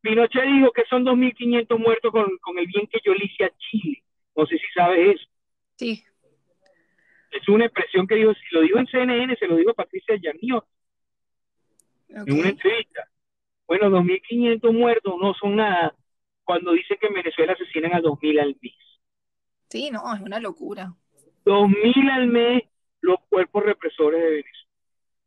Pinochet dijo que son 2.500 muertos con, con el bien que yo le hice a Chile. No sé si sabes eso. Sí es una expresión que digo, si lo digo en CNN, se lo digo a Patricia Yarniot en una entrevista. Bueno, 2.500 muertos no son nada cuando dicen que en Venezuela asesinan a 2.000 al mes. Sí, no, es una locura. 2.000 al mes los cuerpos represores de Venezuela.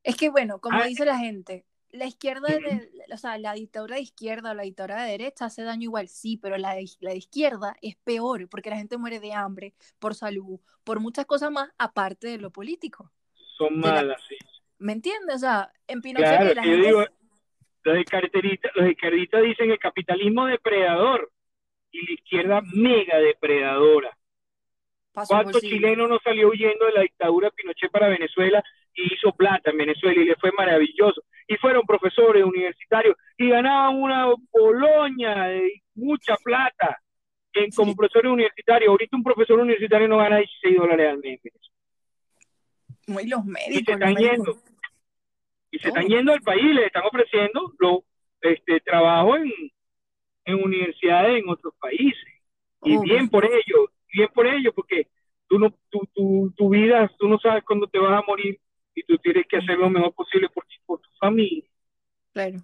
Es que bueno, como ah, dice la gente, la izquierda, de, o sea, la dictadura de izquierda o la dictadura de derecha hace daño igual, sí, pero la de, la izquierda es peor porque la gente muere de hambre, por salud, por muchas cosas más aparte de lo político. Son malas, sí. ¿Me entiendes? O sea, en Pinochet la gente... Digo, los izquierdistas, los dicen el capitalismo depredador y la izquierda mega depredadora. ¿Cuántos chilenos no salió huyendo de la dictadura de Pinochet para Venezuela y hizo plata en Venezuela y le fue maravilloso. Y fueron profesores universitarios y ganaban una Boloña de mucha plata en, como profesores universitarios. Ahorita un profesor universitario no gana 16 dólares al mes. Muy los médicos. Y se están yendo. Y se están yendo al país, les están ofreciendo lo, este, trabajo en, en universidades en otros países. Y bien por ello, bien por ello, porque tú no, tu, tu, tu vida, tú no sabes cuándo te vas a morir y tú tienes que hacer lo mejor posible por ti, por tu familia. Claro.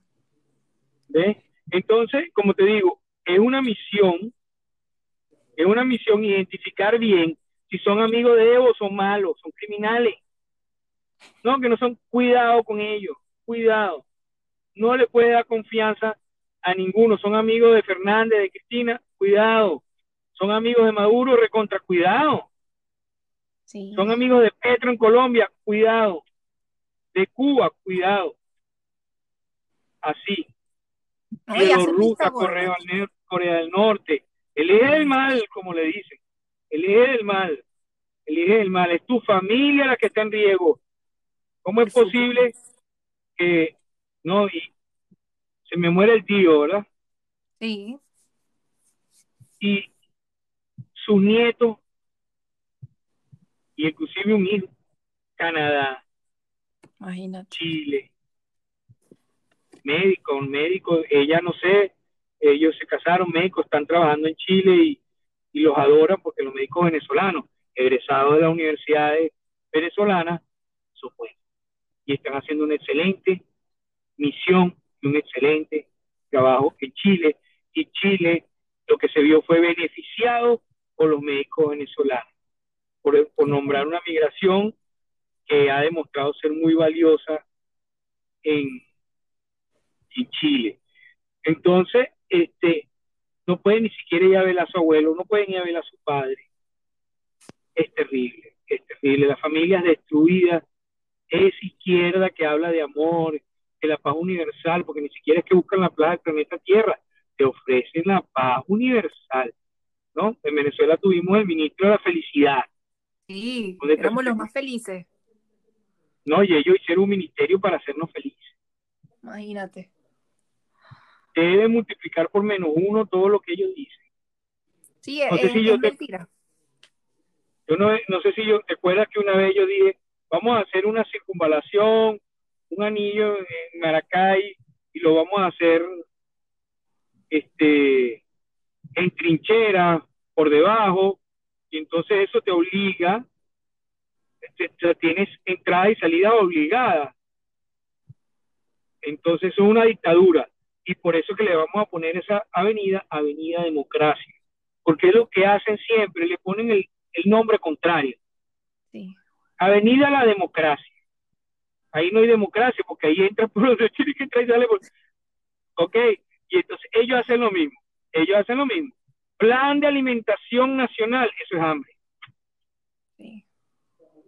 ¿Ves? Entonces, como te digo, es una misión, es una misión identificar bien si son amigos de Evo, son malos, son criminales. No, que no son, cuidado con ellos, cuidado. No le puede dar confianza a ninguno. Son amigos de Fernández, de Cristina, cuidado. Son amigos de Maduro, recontra, cuidado. Son amigos de Petro en Colombia, cuidado. De Cuba, cuidado. Así. Bielorrusia, Corea, Corea del Norte. El eje del mal, como le dicen. El eje del mal. El eje del mal. Es tu familia la que está en riesgo. ¿Cómo es posible que no y se me muere el tío, ¿verdad? Sí. Y sus nietos y inclusive un hijo, Canadá, Imagínate. Chile, médico, médico, ella no sé, ellos se casaron, médicos, están trabajando en Chile y, y los adoran porque los médicos venezolanos, egresados de las universidades venezolanas, buenos y están haciendo una excelente misión y un excelente trabajo en Chile. Y Chile lo que se vio fue beneficiado por los médicos venezolanos, por, por nombrar una migración que ha demostrado ser muy valiosa en, en Chile. Entonces, este, no pueden ni siquiera ir a ver a su abuelo, no pueden ir a ver a su padre. Es terrible, es terrible. Las familias destruidas, es izquierda que habla de amor, de la paz universal, porque ni siquiera es que buscan la paz del planeta Tierra, te ofrecen la paz universal, ¿no? En Venezuela tuvimos el ministro de la felicidad. Sí, éramos los más felices. No, y ellos hicieron un ministerio para hacernos felices. Imagínate. Debe multiplicar por menos uno todo lo que ellos dicen. Sí, es, yo mentira. Yo no, no sé si yo, ¿te acuerdas que una vez yo dije, vamos a hacer una circunvalación, un anillo en Maracay y lo vamos a hacer este en trinchera por debajo y entonces eso te obliga te, tienes entrada y salida obligada entonces es una dictadura y por eso que le vamos a poner esa avenida avenida democracia porque es lo que hacen siempre le ponen el, el nombre contrario sí. Avenida La Democracia. Ahí no hay democracia porque ahí entra por donde (laughs) tiene que entrar y sale por... Ok, y entonces ellos hacen lo mismo. Ellos hacen lo mismo. Plan de alimentación nacional, eso es hambre. Sí.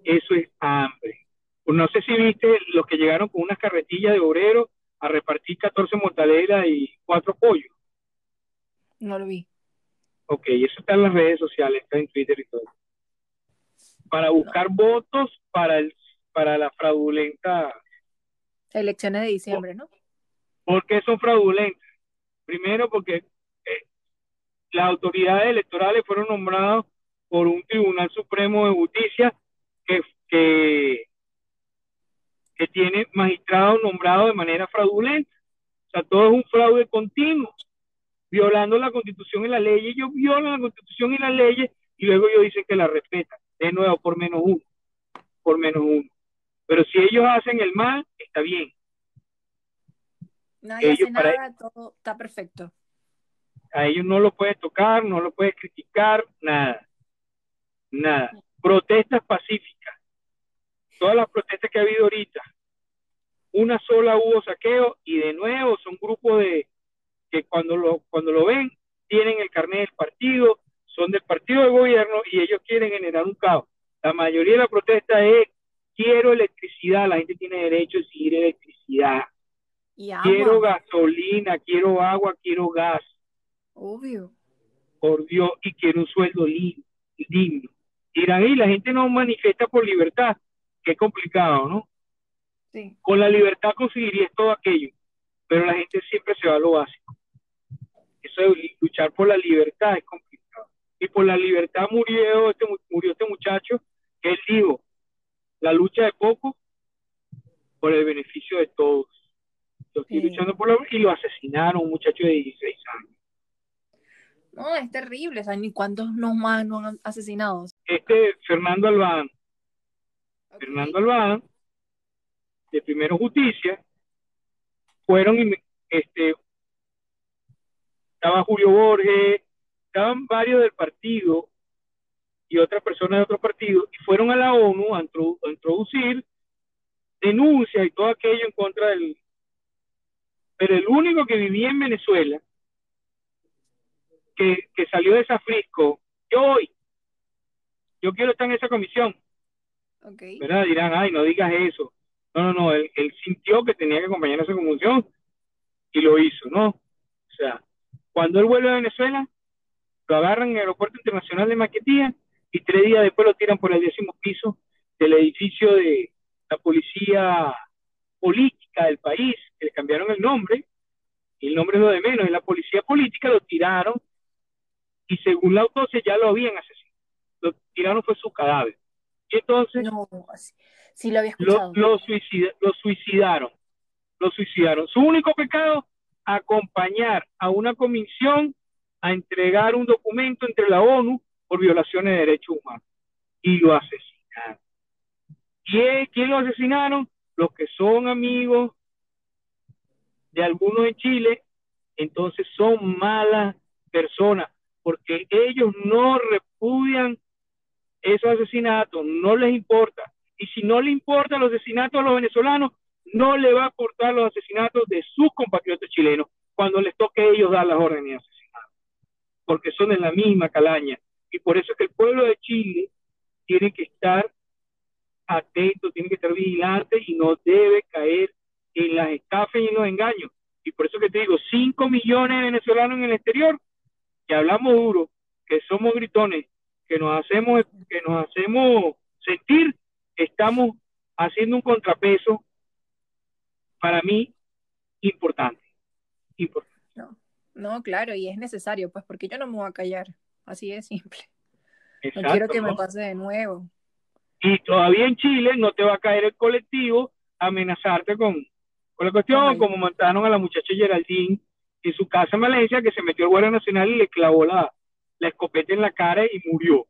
Eso es hambre. Pues no sé si viste los que llegaron con unas carretillas de obreros a repartir 14 mortadelas y 4 pollos. No lo vi. Ok, eso está en las redes sociales, está en Twitter y todo para buscar votos para el para la fraudulenta elecciones de diciembre, ¿no? ¿Por qué son fraudulentas? Primero porque las autoridades electorales fueron nombradas por un Tribunal Supremo de Justicia que, que, que tiene magistrados nombrados de manera fraudulenta. O sea, todo es un fraude continuo, violando la Constitución y la ley. Ellos violan la Constitución y las leyes y luego ellos dicen que la respetan de nuevo por menos uno, por menos uno. Pero si ellos hacen el mal, está bien. Nadie hace nada, todo está perfecto. A ellos no lo puedes tocar, no lo puedes criticar, nada. Nada. Protestas pacíficas. Todas las protestas que ha habido ahorita. Una sola hubo saqueo y de nuevo son grupos de que cuando lo, cuando lo ven tienen el carnet del partido, son del partido de gobierno y ellos quieren generar un caos. La mayoría de la protesta es quiero electricidad, la gente tiene derecho a exigir electricidad. quiero gasolina, quiero agua, quiero gas. Obvio. Por Dios, y quiero un sueldo digno. Dirán, y la gente no manifiesta por libertad. Qué complicado, ¿no? Sí. Con la libertad conseguirías todo aquello, pero la gente siempre se va a lo básico. Eso de luchar por la libertad es complicado y por la libertad murió este, murió este muchacho, que él dijo, la lucha de poco por el beneficio de todos. luchando por y lo asesinaron, un muchacho de 16 años. No, es terrible, o sea, ni cuántos no más han asesinado. Este Fernando Albán. Fernando Albán de Primero Justicia, fueron, este, estaba Julio Borges, estaban varios del partido y otras personas de otro partido, y fueron a la ONU a, introducir denuncias y todo aquello en contra del... Pero el único que vivía en Venezuela, que, que salió de Safrisco, yo hoy, yo quiero estar en esa comisión. ¿Verdad? Dirán, ay, no digas eso. No, no, no, él, él sintió que tenía que acompañar a esa comisión y lo hizo, ¿no? O sea, cuando él vuelve a Venezuela, lo agarran en el aeropuerto internacional de Maquetía y tres días después lo tiran por el décimo piso del edificio de la policía política del país, que le cambiaron el nombre, y el nombre es lo de menos, y la policía política lo tiraron y según la autopsia ya lo habían asesinado. Lo tiraron fue su cadáver. Y entonces no, sí lo, había escuchado. Lo, lo suicidaron. Lo suicidaron. Su único pecado, acompañar a una comisión a entregar un documento entre la ONU por violaciones de derechos humanos. Y lo asesinaron. ¿Quién, ¿Quién lo asesinaron? Los que son amigos de algunos en Chile, entonces son malas personas, porque ellos no repudian esos asesinatos, no les importa. Y si no le importan los asesinatos a los venezolanos, no le va a aportar los asesinatos de sus compatriotas chilenos cuando les toque a ellos dar las órdenes de asesinato, porque son de la misma calaña. Y por eso es que el pueblo de Chile tiene que estar atento, tiene que estar vigilante y no debe caer en las estafas y en los engaños. Y por eso que te digo, 5 millones de venezolanos en el exterior, que hablamos duro, que somos gritones, que nos hacemos, que nos hacemos sentir, estamos haciendo un contrapeso para mí importante. importante. No, no, claro, y es necesario, pues porque yo no me voy a callar. Así de simple. no quiero que me pase de nuevo. Y todavía en Chile no te va a caer el colectivo amenazarte con, con la cuestión, como mataron a la muchacha Geraldine en su casa en Valencia, que se metió el Guardia Nacional y le clavó la, la escopeta en la cara y murió.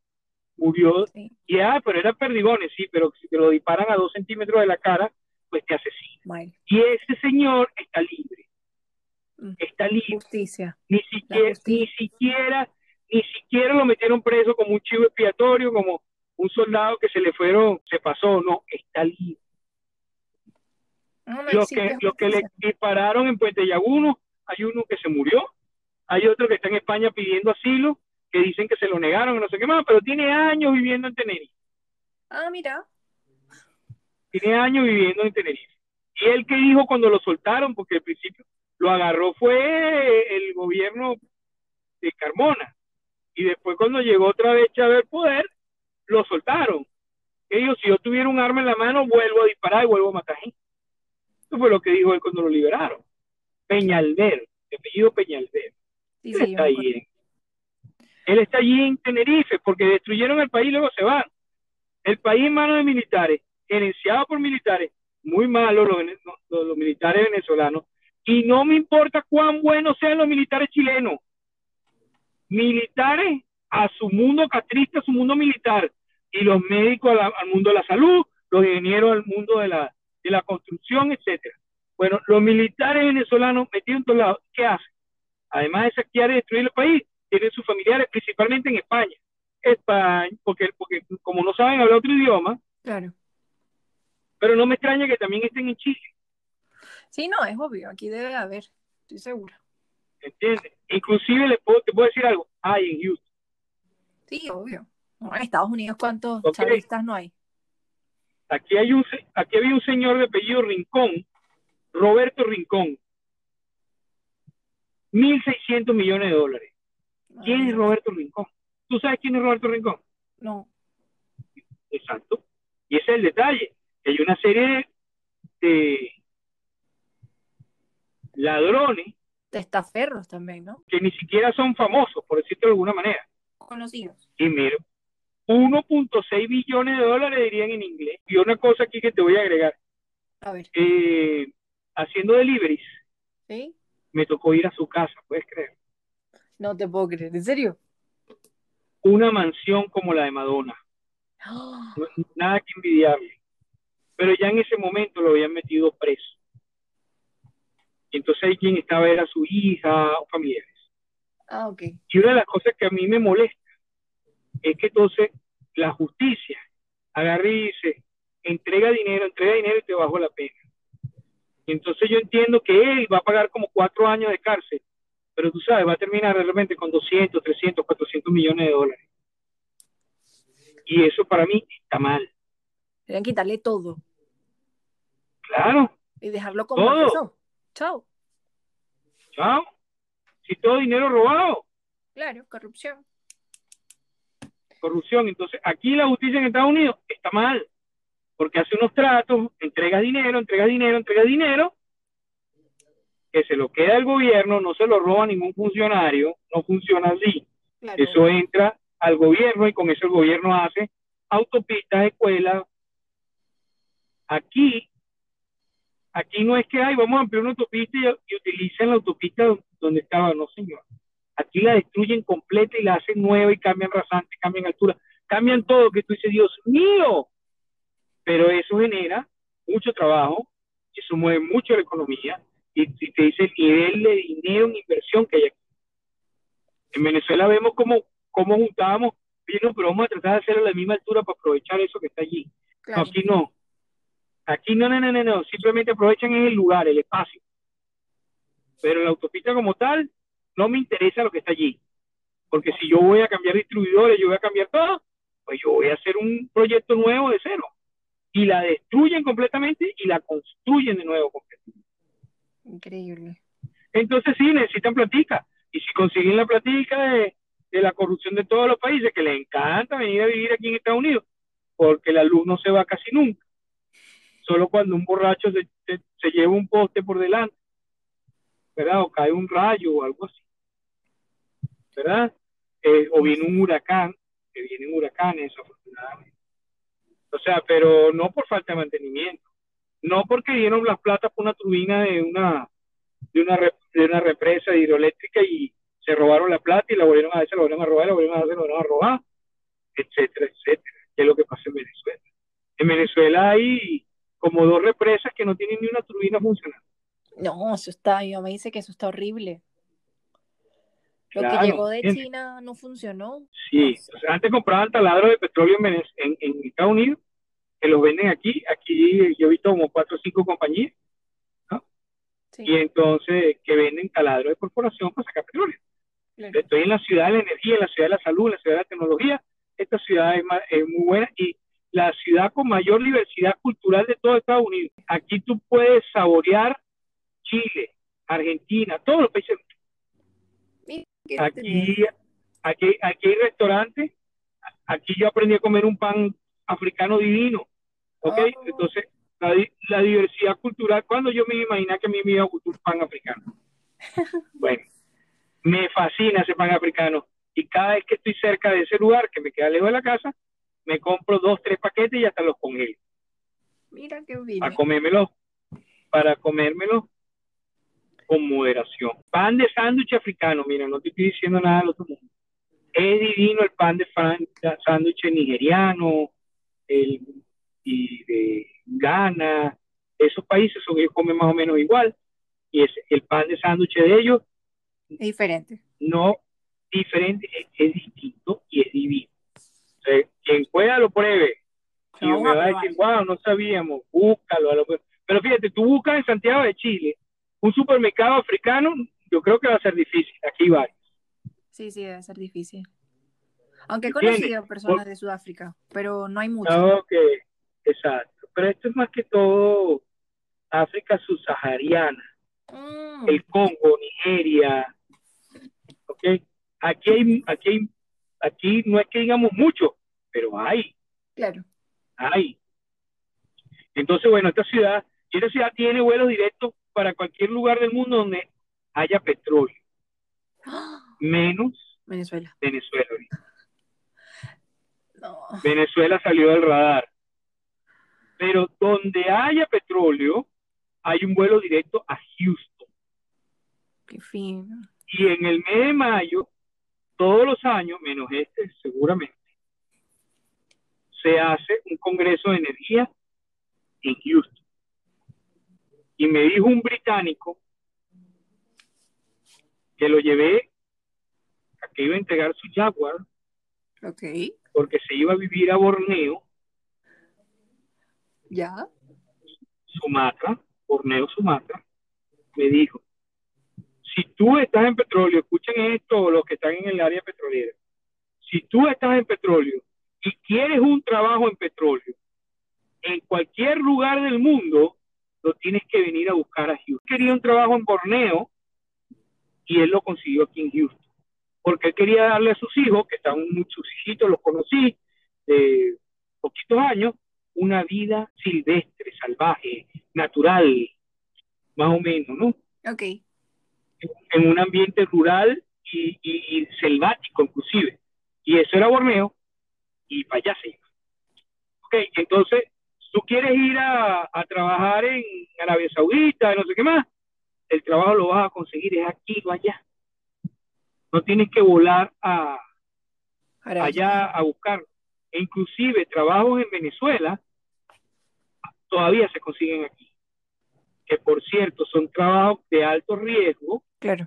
Murió. Y ah, pero era perdigones, sí, pero si te lo disparan a dos centímetros de la cara, pues te asesina. Y ese señor está libre. Mm. Está libre. Justicia. Ni siquiera, ni siquiera ni siquiera lo metieron preso como un chivo expiatorio, como un soldado que se le fueron, se pasó, no, está libre. los, que, que le dispararon en Puente Llaguno, hay uno que se murió, hay otro que está en España pidiendo asilo, que dicen que se lo negaron, no sé qué más, pero tiene años viviendo en Tenerife. Ah, mira. Tiene años viviendo en Tenerife. Y él que dijo cuando lo soltaron, porque al principio lo agarró fue el gobierno de Carmona y después cuando llegó otra vez Chávez al poder, lo soltaron. Ellos, si yo tuviera un arma en la mano, vuelvo a disparar y vuelvo a matar gente. Eso fue lo que dijo él cuando lo liberaron. Peñalver, apellido Peñalver. él, está ahí él está allí en Tenerife porque destruyeron el país y luego se van. El país en manos de militares, gerenciado por militares, muy malos los, los militares venezolanos, y no me importa cuán buenos sean los militares chilenos, militares a su mundo catrista, a su mundo militar, y los médicos al mundo de la salud, los ingenieros al mundo de la, de la construcción, etcétera. Bueno, los militares venezolanos metidos en todos lados, ¿qué hacen? Además de saquear y destruir el país, tienen sus familiares principalmente en España. España, porque, porque como no saben hablar otro idioma, claro. pero no me extraña que también estén en Chile. Sí, no, es obvio, aquí debe haber, estoy seguro. ¿Entiendes? Inclusive le puedo, te puedo decir algo, hay en Houston. Sí, obvio. en Estados Unidos, ¿cuántos chavistas no hay? Aquí, hay un, aquí había un señor de apellido Rincón, Roberto Rincón, 1.600 millones de dólares. ¿Quién es Roberto Rincón? ¿Tú sabes quién es Roberto Rincón? No. Exacto. Y ese es el detalle. Hay una serie de ladrones testaferros también, ¿no? Que ni siquiera son famosos, por decirlo de alguna manera. Conocidos. Y mira, 1.6 billones de dólares dirían en inglés. Y una cosa aquí que te voy a agregar. A ver. Eh, haciendo deliveries. Sí. Me tocó ir a su casa, ¿puedes creer? No te puedo creer, ¿en serio? Una mansión como la de Madonna. Nada que envidiarle. pero ya en ese momento lo habían metido preso. Y entonces ahí quien estaba era su hija o familiares. Ah, ok. Y una de las cosas que a mí me molesta es que entonces la justicia agarre y dice, entrega dinero, entrega dinero y te bajo la pena. Entonces yo entiendo que él va a pagar como cuatro años de cárcel, pero tú sabes, va a terminar de repente con 200, 300, 400 millones de dólares. Y eso para mí está mal. Deben quitarle todo. Claro. Y dejarlo como todo. Chao. Chao. Si todo dinero robado. Claro, corrupción. Corrupción. Entonces, aquí la justicia en Estados Unidos está mal. Porque hace unos tratos, entrega dinero, entrega dinero, entrega dinero, que se lo queda el gobierno, no se lo roba ningún funcionario, no funciona así. Eso entra al gobierno y con eso el gobierno hace autopistas, escuelas. Aquí, aquí no es que hay, vamos a ampliar una autopista y, utilicen la autopista donde estaba, no señor. Aquí la destruyen completa y la hacen nueva y cambian rasante, cambian altura, cambian todo, que tú dices, Dios mío, pero eso genera mucho trabajo, eso mueve mucho la economía y, si te dice el nivel de dinero en inversión que hay aquí. En Venezuela vemos cómo, cómo juntábamos, pero vamos a tratar de hacerlo a la misma altura para aprovechar eso que está allí. aquí no. Aquí no, no, no, no, no, simplemente aprovechan el lugar, el espacio. Pero la autopista como tal, no me interesa lo que está allí. Porque si yo voy a cambiar distribuidores, yo voy a cambiar todo, pues yo voy a hacer un proyecto nuevo de cero y la destruyen completamente y la construyen de nuevo completamente. Increíble. Entonces sí, necesitan platica. Y si consiguen la platica de, la corrupción de todos los países, que les encanta venir a vivir aquí en Estados Unidos, porque la luz no se va casi nunca. Solo cuando un borracho se, se, lleva un poste por delante, ¿verdad? O cae un rayo o algo así, ¿verdad? Eh, o viene un huracán, que vienen huracanes, afortunadamente o sea, pero no por falta de mantenimiento. No porque dieron las plata por una turbina de una, de una, de una represa hidroeléctrica y se robaron la plata y la volvieron a hacer, la volvieron a robar, la volvieron a hacer, la volvieron a robar, etcétera, etcétera. Que es lo que pasa en Venezuela. En Venezuela hay como dos represas que no tienen ni una turbina funcionando. No, eso está, mi mamá dice que eso está horrible. Lo que llegó de China no funcionó. Sí, antes compraban taladros de petróleo en, en, Estados Unidos, que los venden aquí. Aquí yo he visto como cuatro o cinco compañías, ¿no? Y entonces que venden taladros de corporación para sacar petróleo. Estoy en la ciudad de la energía, en la ciudad de la salud, en la ciudad de la tecnología. Esta ciudad es, es muy buena y la ciudad con mayor diversidad cultural de todo Estados Unidos. Aquí tú puedes saborear Chile, Argentina, todos los países Aquí, aquí, aquí hay restaurantes. Aquí yo aprendí a comer un pan africano divino. ¿Ok? Oh. Entonces, la, diversidad cultural, cuando yo me imaginé que a mí me iba a gustar un pan africano. (laughs) bueno, me fascina ese pan africano. Y cada vez que estoy cerca de ese lugar, que me queda lejos de la casa, me compro dos, tres paquetes y hasta los congelo. Mira qué bien. Para comérmelo, para comérmelo con moderación. Pan de sándwich africano, mira, no te estoy diciendo nada del otro mundo. Es divino el pan de sándwich nigeriano, el, y de Ghana, esos países son, ellos comen más o menos igual, y es el pan de sándwich de ellos. Es diferente. No, diferente, es, distinto y es divino. quien pueda lo pruebe. Y me va a decir, wow, no sabíamos, búscalo. Pero fíjate, tú buscas en Santiago de Chile un supermercado africano, yo creo que va a ser difícil. Aquí va. Sí, sí, debe ser difícil. Aunque he conocido personas de Sudáfrica, pero no hay mucho. Ok, exacto. Pero esto es más que todo África subsahariana. Mm. El Congo, Nigeria. Ok. Aquí hay, aquí hay, aquí no es que digamos mucho, pero hay. Claro. Hay. Entonces, bueno, esta ciudad, esta ciudad tiene vuelos directos para cualquier lugar del mundo donde haya petróleo. (gasps) Menos Venezuela. Venezuela. Venezuela salió del radar. Pero donde haya petróleo, hay un vuelo directo a Houston. Qué fin. Y en el mes de mayo, todos los años, menos este seguramente, se hace un congreso de energía en Houston. Y me dijo un británico que lo llevé a que iba a entregar su Jaguar. Porque se iba a vivir a Borneo. Ya. Sumatra, Borneo, Sumatra. Me dijo, si tú estás en petróleo, escuchen esto los que están en el área petrolera. Si tú estás en petróleo y quieres un trabajo en petróleo, en cualquier lugar del mundo, lo tienes que venir a buscar a Houston. Quería un trabajo en Borneo y él lo consiguió aquí en Houston. Porque él quería darle a sus hijos, que están muchos hijitos, los conocí, de poquitos años, una vida silvestre, salvaje, natural, más o menos, ¿no? Ok. En un ambiente rural y, y selvático, inclusive. Y eso era Borneo, y para allá se iba. Ok, entonces, tú quieres ir a, trabajar en Arabia Saudita, no sé qué más, el trabajo lo vas a conseguir, es aquí o allá. No tienes que volar a allá a buscarlo. E inclusive trabajos en Venezuela todavía se consiguen aquí. Que por cierto son trabajos de alto riesgo. Claro.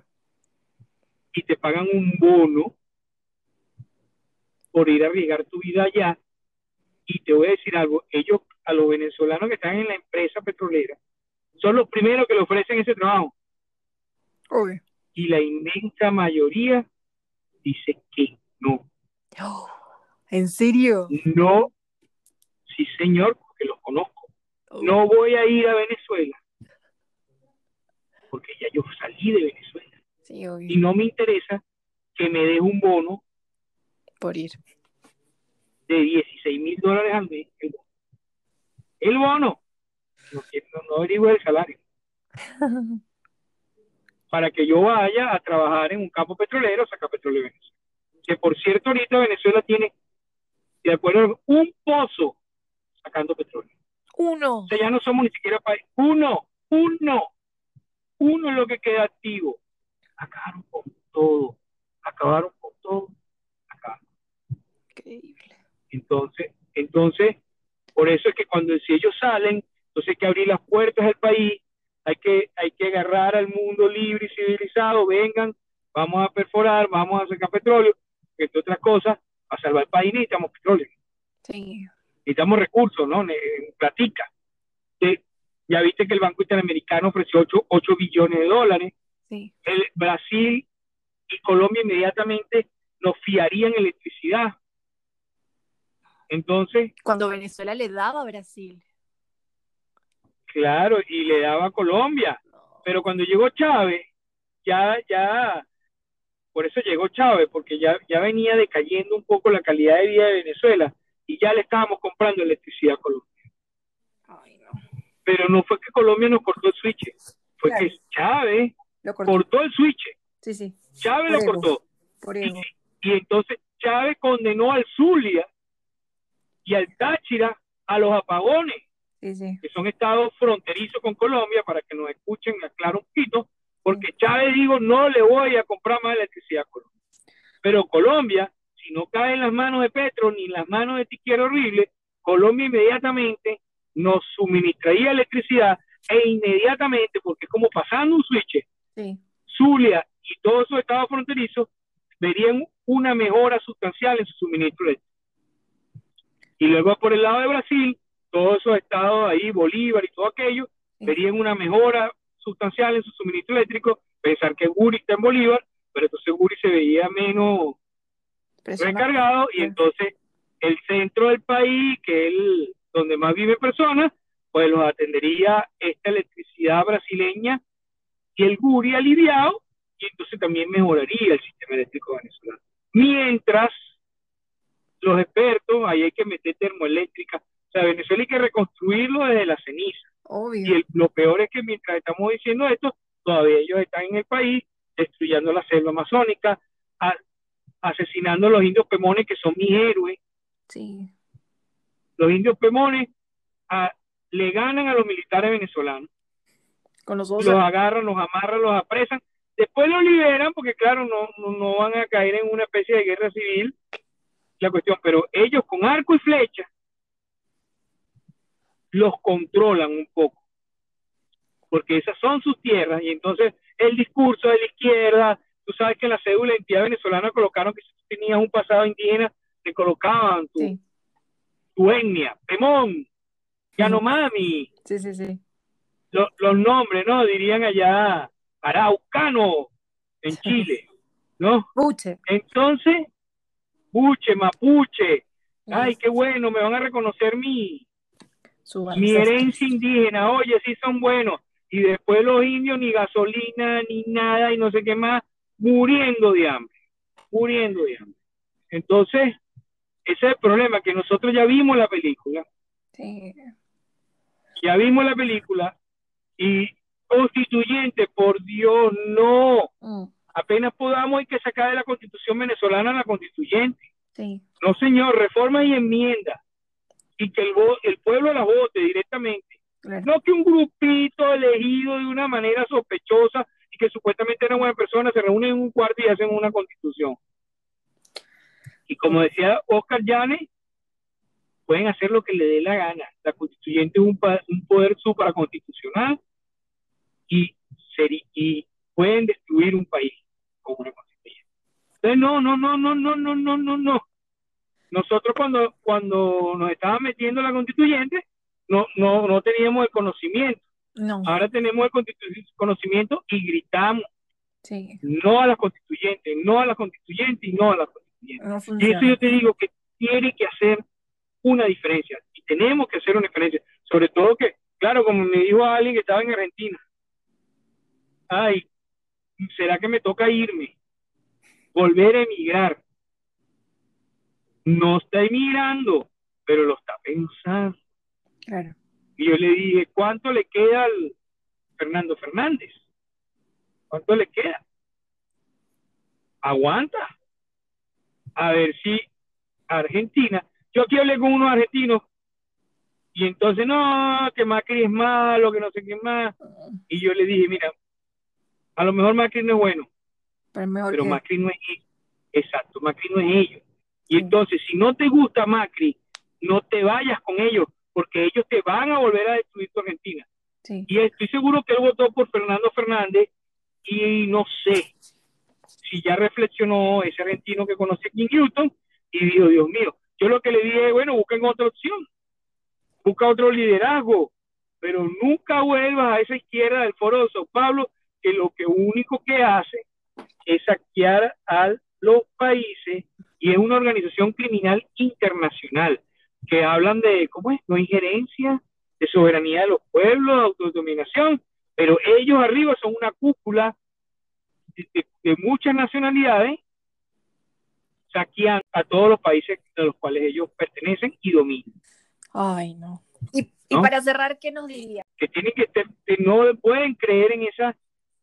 Y te pagan un bono por ir a arriesgar tu vida allá. Y te voy a decir algo, ellos, a los venezolanos que están en la empresa petrolera, son los primeros que le ofrecen ese trabajo. Y la inmensa mayoría dice que no. (gasps) ¿En serio? No, sí señor, porque los conozco. No voy a ir a Venezuela, porque ya yo salí de Venezuela. y no me interesa que me dé un bono por ir. De 16 mil dólares al mes. El bono. No, no, averigüe el salario. (laughs) Para que yo vaya a trabajar en un campo petrolero, sacar petróleo de Venezuela. Que por cierto, ahorita Venezuela tiene, de acuerdo, un pozo sacando petróleo. Uno. O sea, ya no somos ni siquiera país. Uno, uno, uno es lo que queda activo. Acabaron con todo. Acabaron con todo. Entonces, entonces, por eso es que cuando si ellos salen, entonces hay que abrir las puertas del país, hay que, hay que agarrar al mundo libre y civilizado, vengan, vamos a perforar, vamos a sacar petróleo, entre otras cosas, a salvar el país necesitamos petróleo. Sí. Necesitamos recursos, ¿no? Platica. ya viste que el Banco Interamericano ofreció 8, 8 billones de dólares. Sí. El Brasil y Colombia inmediatamente nos fiarían electricidad. Entonces. Cuando Venezuela le daba a Brasil. Claro, y le daba a Colombia. Pero cuando llegó Chávez, ya, ya, por eso llegó Chávez, porque ya, ya venía decayendo un poco la calidad de vida de Venezuela y ya le estábamos comprando electricidad a Colombia. Pero no fue que Colombia nos cortó el switch, fue que Chávez cortó. el switch. Sí, sí. Chávez lo cortó. y, entonces Chávez condenó al Zulia y al Táchira a los apagones, que son estados fronterizos con Colombia, para que nos escuchen, aclaro un poquito, porque Chávez digo, no le voy a comprar más electricidad a Colombia. Pero Colombia, si no cae en las manos de Petro ni en las manos de Tiquiero Horrible, Colombia inmediatamente nos suministraría electricidad e inmediatamente, porque es como pasando un switch, Zulia y todos esos estados fronterizos verían una mejora sustancial en su suministro eléctrico. Y luego por el lado de Brasil, todos esos estados ahí, Bolívar y todo aquello, verían una mejora sustancial en su suministro eléctrico, pensar que Guri está en Bolívar, pero entonces Guri se veía menos recargado y entonces el centro del país, que es el, donde más vive personas, pues los atendería esta electricidad brasileña y el Guri aliviado y entonces también mejoraría el sistema eléctrico venezolano. Mientras los expertos, ahí hay que meter termoeléctrica. O sea, Venezuela hay que reconstruirlo desde la ceniza. Obvio. Y lo peor es que mientras estamos diciendo esto, todavía ellos están en el país destruyendo la selva amazónica, asesinando a los indios pemones que son mis héroes. Sí. Los indios pemones le ganan a los militares venezolanos. Con los, los agarran, los amarran, los apresan. Después los liberan porque, claro, no, no, no van a caer en una especie de guerra civil la cuestión, pero ellos con arco y flecha los controlan un poco, porque esas son sus tierras y entonces el discurso de la izquierda, tú sabes que en la cédula de identidad venezolana colocaron que si tú tenías un pasado indígena, te colocaban tu, tu etnia, Pemón, Yanomami. Sí, sí, sí. los nombres, ¿no? Dirían allá, Araucano, en Chile, ¿no? Buche. Entonces, Buche, Mapuche, ay, qué bueno, me van a reconocer mi, mi herencia indígena, oye, sí son buenos. Y después los indios ni gasolina, ni nada, y no sé qué más, muriendo de hambre, muriendo de hambre. Entonces, ese es el problema, que nosotros ya vimos la película. Sí. Ya vimos la película y constituyente, por Dios, no. Mm. Apenas podamos hay que sacar de la constitución venezolana la constituyente. Sí. No, señor, reforma y enmienda. Y que el, el pueblo la vote directamente. No que un grupito elegido de una manera sospechosa y que supuestamente eran buenas personas se reúnen en un cuarto y hacen una constitución. Y como decía Oscar Llanes, pueden hacer lo que le dé la gana. La constituyente es un, un poder supraconstitucional y, y pueden destruir un país una constituyente. Entonces, no, no, no, no, no, no, no, no, no. Nosotros cuando, cuando nos estaban metiendo la constituyente, no, no, no teníamos el conocimiento. No. Ahora tenemos el conocimiento y gritamos. Sí. No a la constituyente, no a la constituyente y no a la constituyente. y eso yo te digo que tiene que hacer una diferencia y tenemos que hacer una diferencia. Sobre todo que, claro, como me dijo alguien que estaba en Argentina, ay, ¿será que me toca irme? Volver a emigrar. No está emigrando, pero lo está pensando. Claro. Y yo le dije, ¿cuánto le queda al Fernando Fernández? ¿Cuánto le queda? Aguanta. A ver si Argentina, yo aquí hablé con unos argentinos y entonces, no, que Macri es malo, que no sé qué más. Y yo le dije, mira, a lo mejor Macri no es bueno, pero, Macri no es Exacto, Macri no es ellos. Y entonces, si no te gusta Macri, no te vayas con ellos, porque ellos te van a volver a destruir tu Argentina. Y estoy seguro que él votó por Fernando Fernández y no sé si ya reflexionó ese argentino que conoce aquí en Houston y dijo, Dios mío, yo lo que le dije, bueno, busquen otra opción, busca otro liderazgo, pero nunca vuelvas a esa izquierda del foro de Sao Paulo que lo que único que hace es saquear a los países y es una organización criminal internacional que hablan de, ¿cómo es? No injerencia, de soberanía de los pueblos, de autodominación, pero ellos arriba son una cúpula de, muchas nacionalidades, saquean a todos los países a los cuales ellos pertenecen y dominan. Ay, no. Y, para cerrar, ¿qué nos diría? Que tienen que, que no pueden creer en esa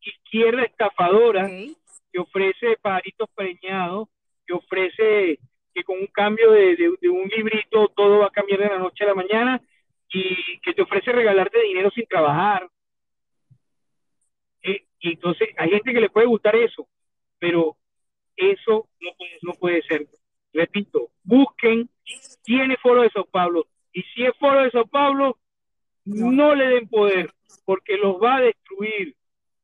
izquierda estafadora que ofrece paritos preñados, que ofrece que con un cambio de, un librito todo va a cambiar de la noche a la mañana y que te ofrece regalarte dinero sin trabajar. Eh, y entonces hay gente que le puede gustar eso, pero eso no puede, no puede ser. Repito, busquen tiene foro de Sao Paulo y si es foro de Sao Paulo, no le den poder porque los va a destruir,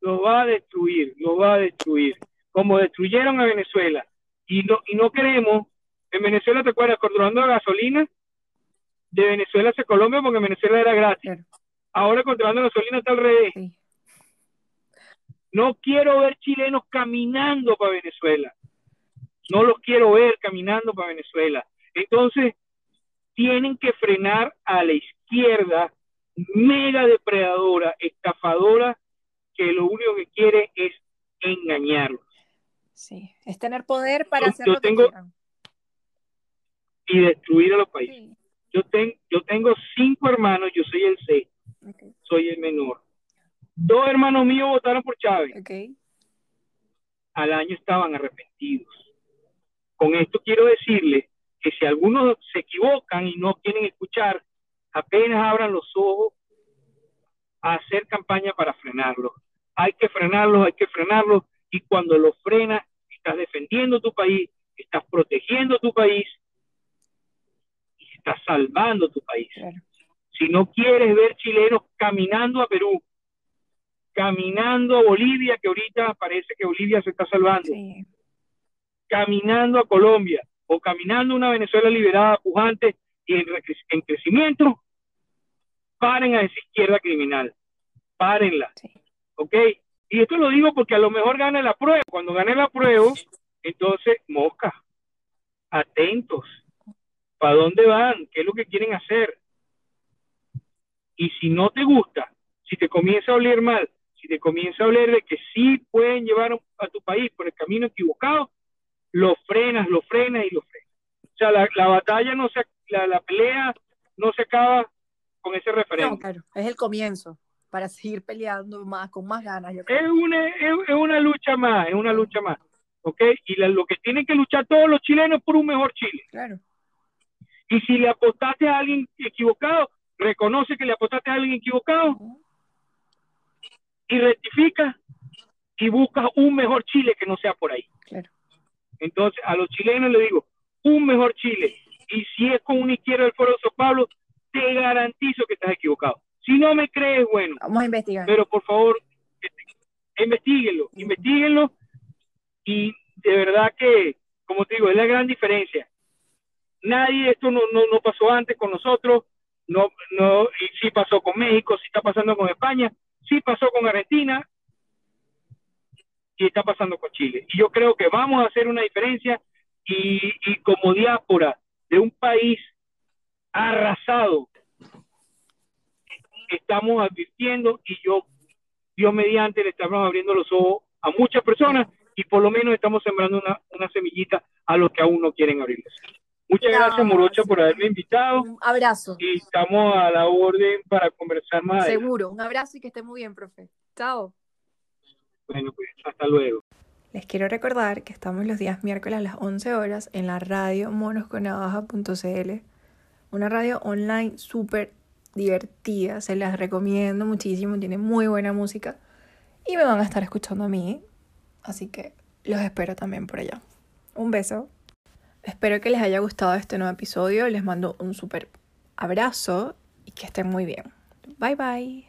los va a destruir, los va a destruir, como destruyeron a Venezuela. Y no, y no queremos, en Venezuela, ¿te acuerdas? Controlando la gasolina, de Venezuela hacia Colombia porque Venezuela era gratis. Ahora controlando la gasolina está al revés. No quiero ver chilenos caminando para Venezuela. No los quiero ver caminando para Venezuela. Entonces, tienen que frenar a la izquierda mega depredadora, estafadora, que lo único que quiere es engañarlos. Sí, es tener poder para hacer lo que Y destruir a los países. Yo, tengo yo tengo cinco hermanos, yo soy el seis, soy el menor. Dos hermanos míos votaron por Chávez. Al año estaban arrepentidos. Con esto quiero decirle que si algunos se equivocan y no quieren escuchar, apenas abran los ojos a hacer campaña para frenarlos hay que frenarlos, hay que frenarlos, y cuando los frenas, estás defendiendo tu país, estás protegiendo tu país y estás salvando tu país. Si no quieres ver chilenos caminando a Perú, caminando a Bolivia, que ahorita parece que Bolivia se está salvando, caminando a Colombia o caminando una Venezuela liberada, pujante y en, crecimiento, paren a esa izquierda criminal, párenla. ¿Ok? Y esto lo digo porque a lo mejor gane la prueba. Cuando gane la prueba, entonces, mosca, atentos. ¿Para dónde van? ¿Qué es lo que quieren hacer? Y si no te gusta, si te comienza a oler mal, si te comienza a oler de que sí pueden llevar a tu país por el camino equivocado, lo frenas, lo frenas y lo frenas. O sea, la, batalla no se, la, la, pelea no se acaba con ese referente. No, claro, es el comienzo para seguir peleando más, con más ganas. Es, una, es, una lucha más, es una lucha más. ¿Ok? Y lo que tienen que luchar todos los chilenos por un mejor Chile. Claro. Y si le apostaste a alguien equivocado, reconoce que le apostaste a alguien equivocado y rectifica y busca un mejor Chile que no sea por ahí. Claro. Entonces, a los chilenos les digo, un mejor Chile. Y si es con una izquierda del Foro de Sao Paulo, te garantizo que estás equivocado. Si no me crees, bueno. Vamos a investigar. Pero por favor, investiguenlo, investiguenlo. Y de verdad que, como te digo, es la gran diferencia. Nadie, esto no, no, no pasó antes con nosotros, no, no, y sí pasó con México, sí está pasando con España, sí pasó con Argentina y está pasando con Chile. Y yo creo que vamos a hacer una diferencia y, y como diáspora de un país arrasado estamos advirtiendo y yo, Dios mediante, le estamos abriendo los ojos a muchas personas y por lo menos estamos sembrando una, una semillita a los que aún no quieren abrirles. Muchas gracias, Morocha, por haberme invitado. Un abrazo. Y estamos a la orden para conversar más. Seguro. Un abrazo y que esté muy bien, profe. Chao. Bueno, pues hasta luego. Les quiero recordar que estamos los días miércoles a las 11 horas en la radio monosconavaja.cl, una radio online súper divertida, se las recomiendo muchísimo, tiene muy buena música y me van a estar escuchando a mí, así que los espero también por allá. Un beso. Espero que les haya gustado este nuevo episodio, les mando un súper abrazo y que estén muy bien. Bye bye.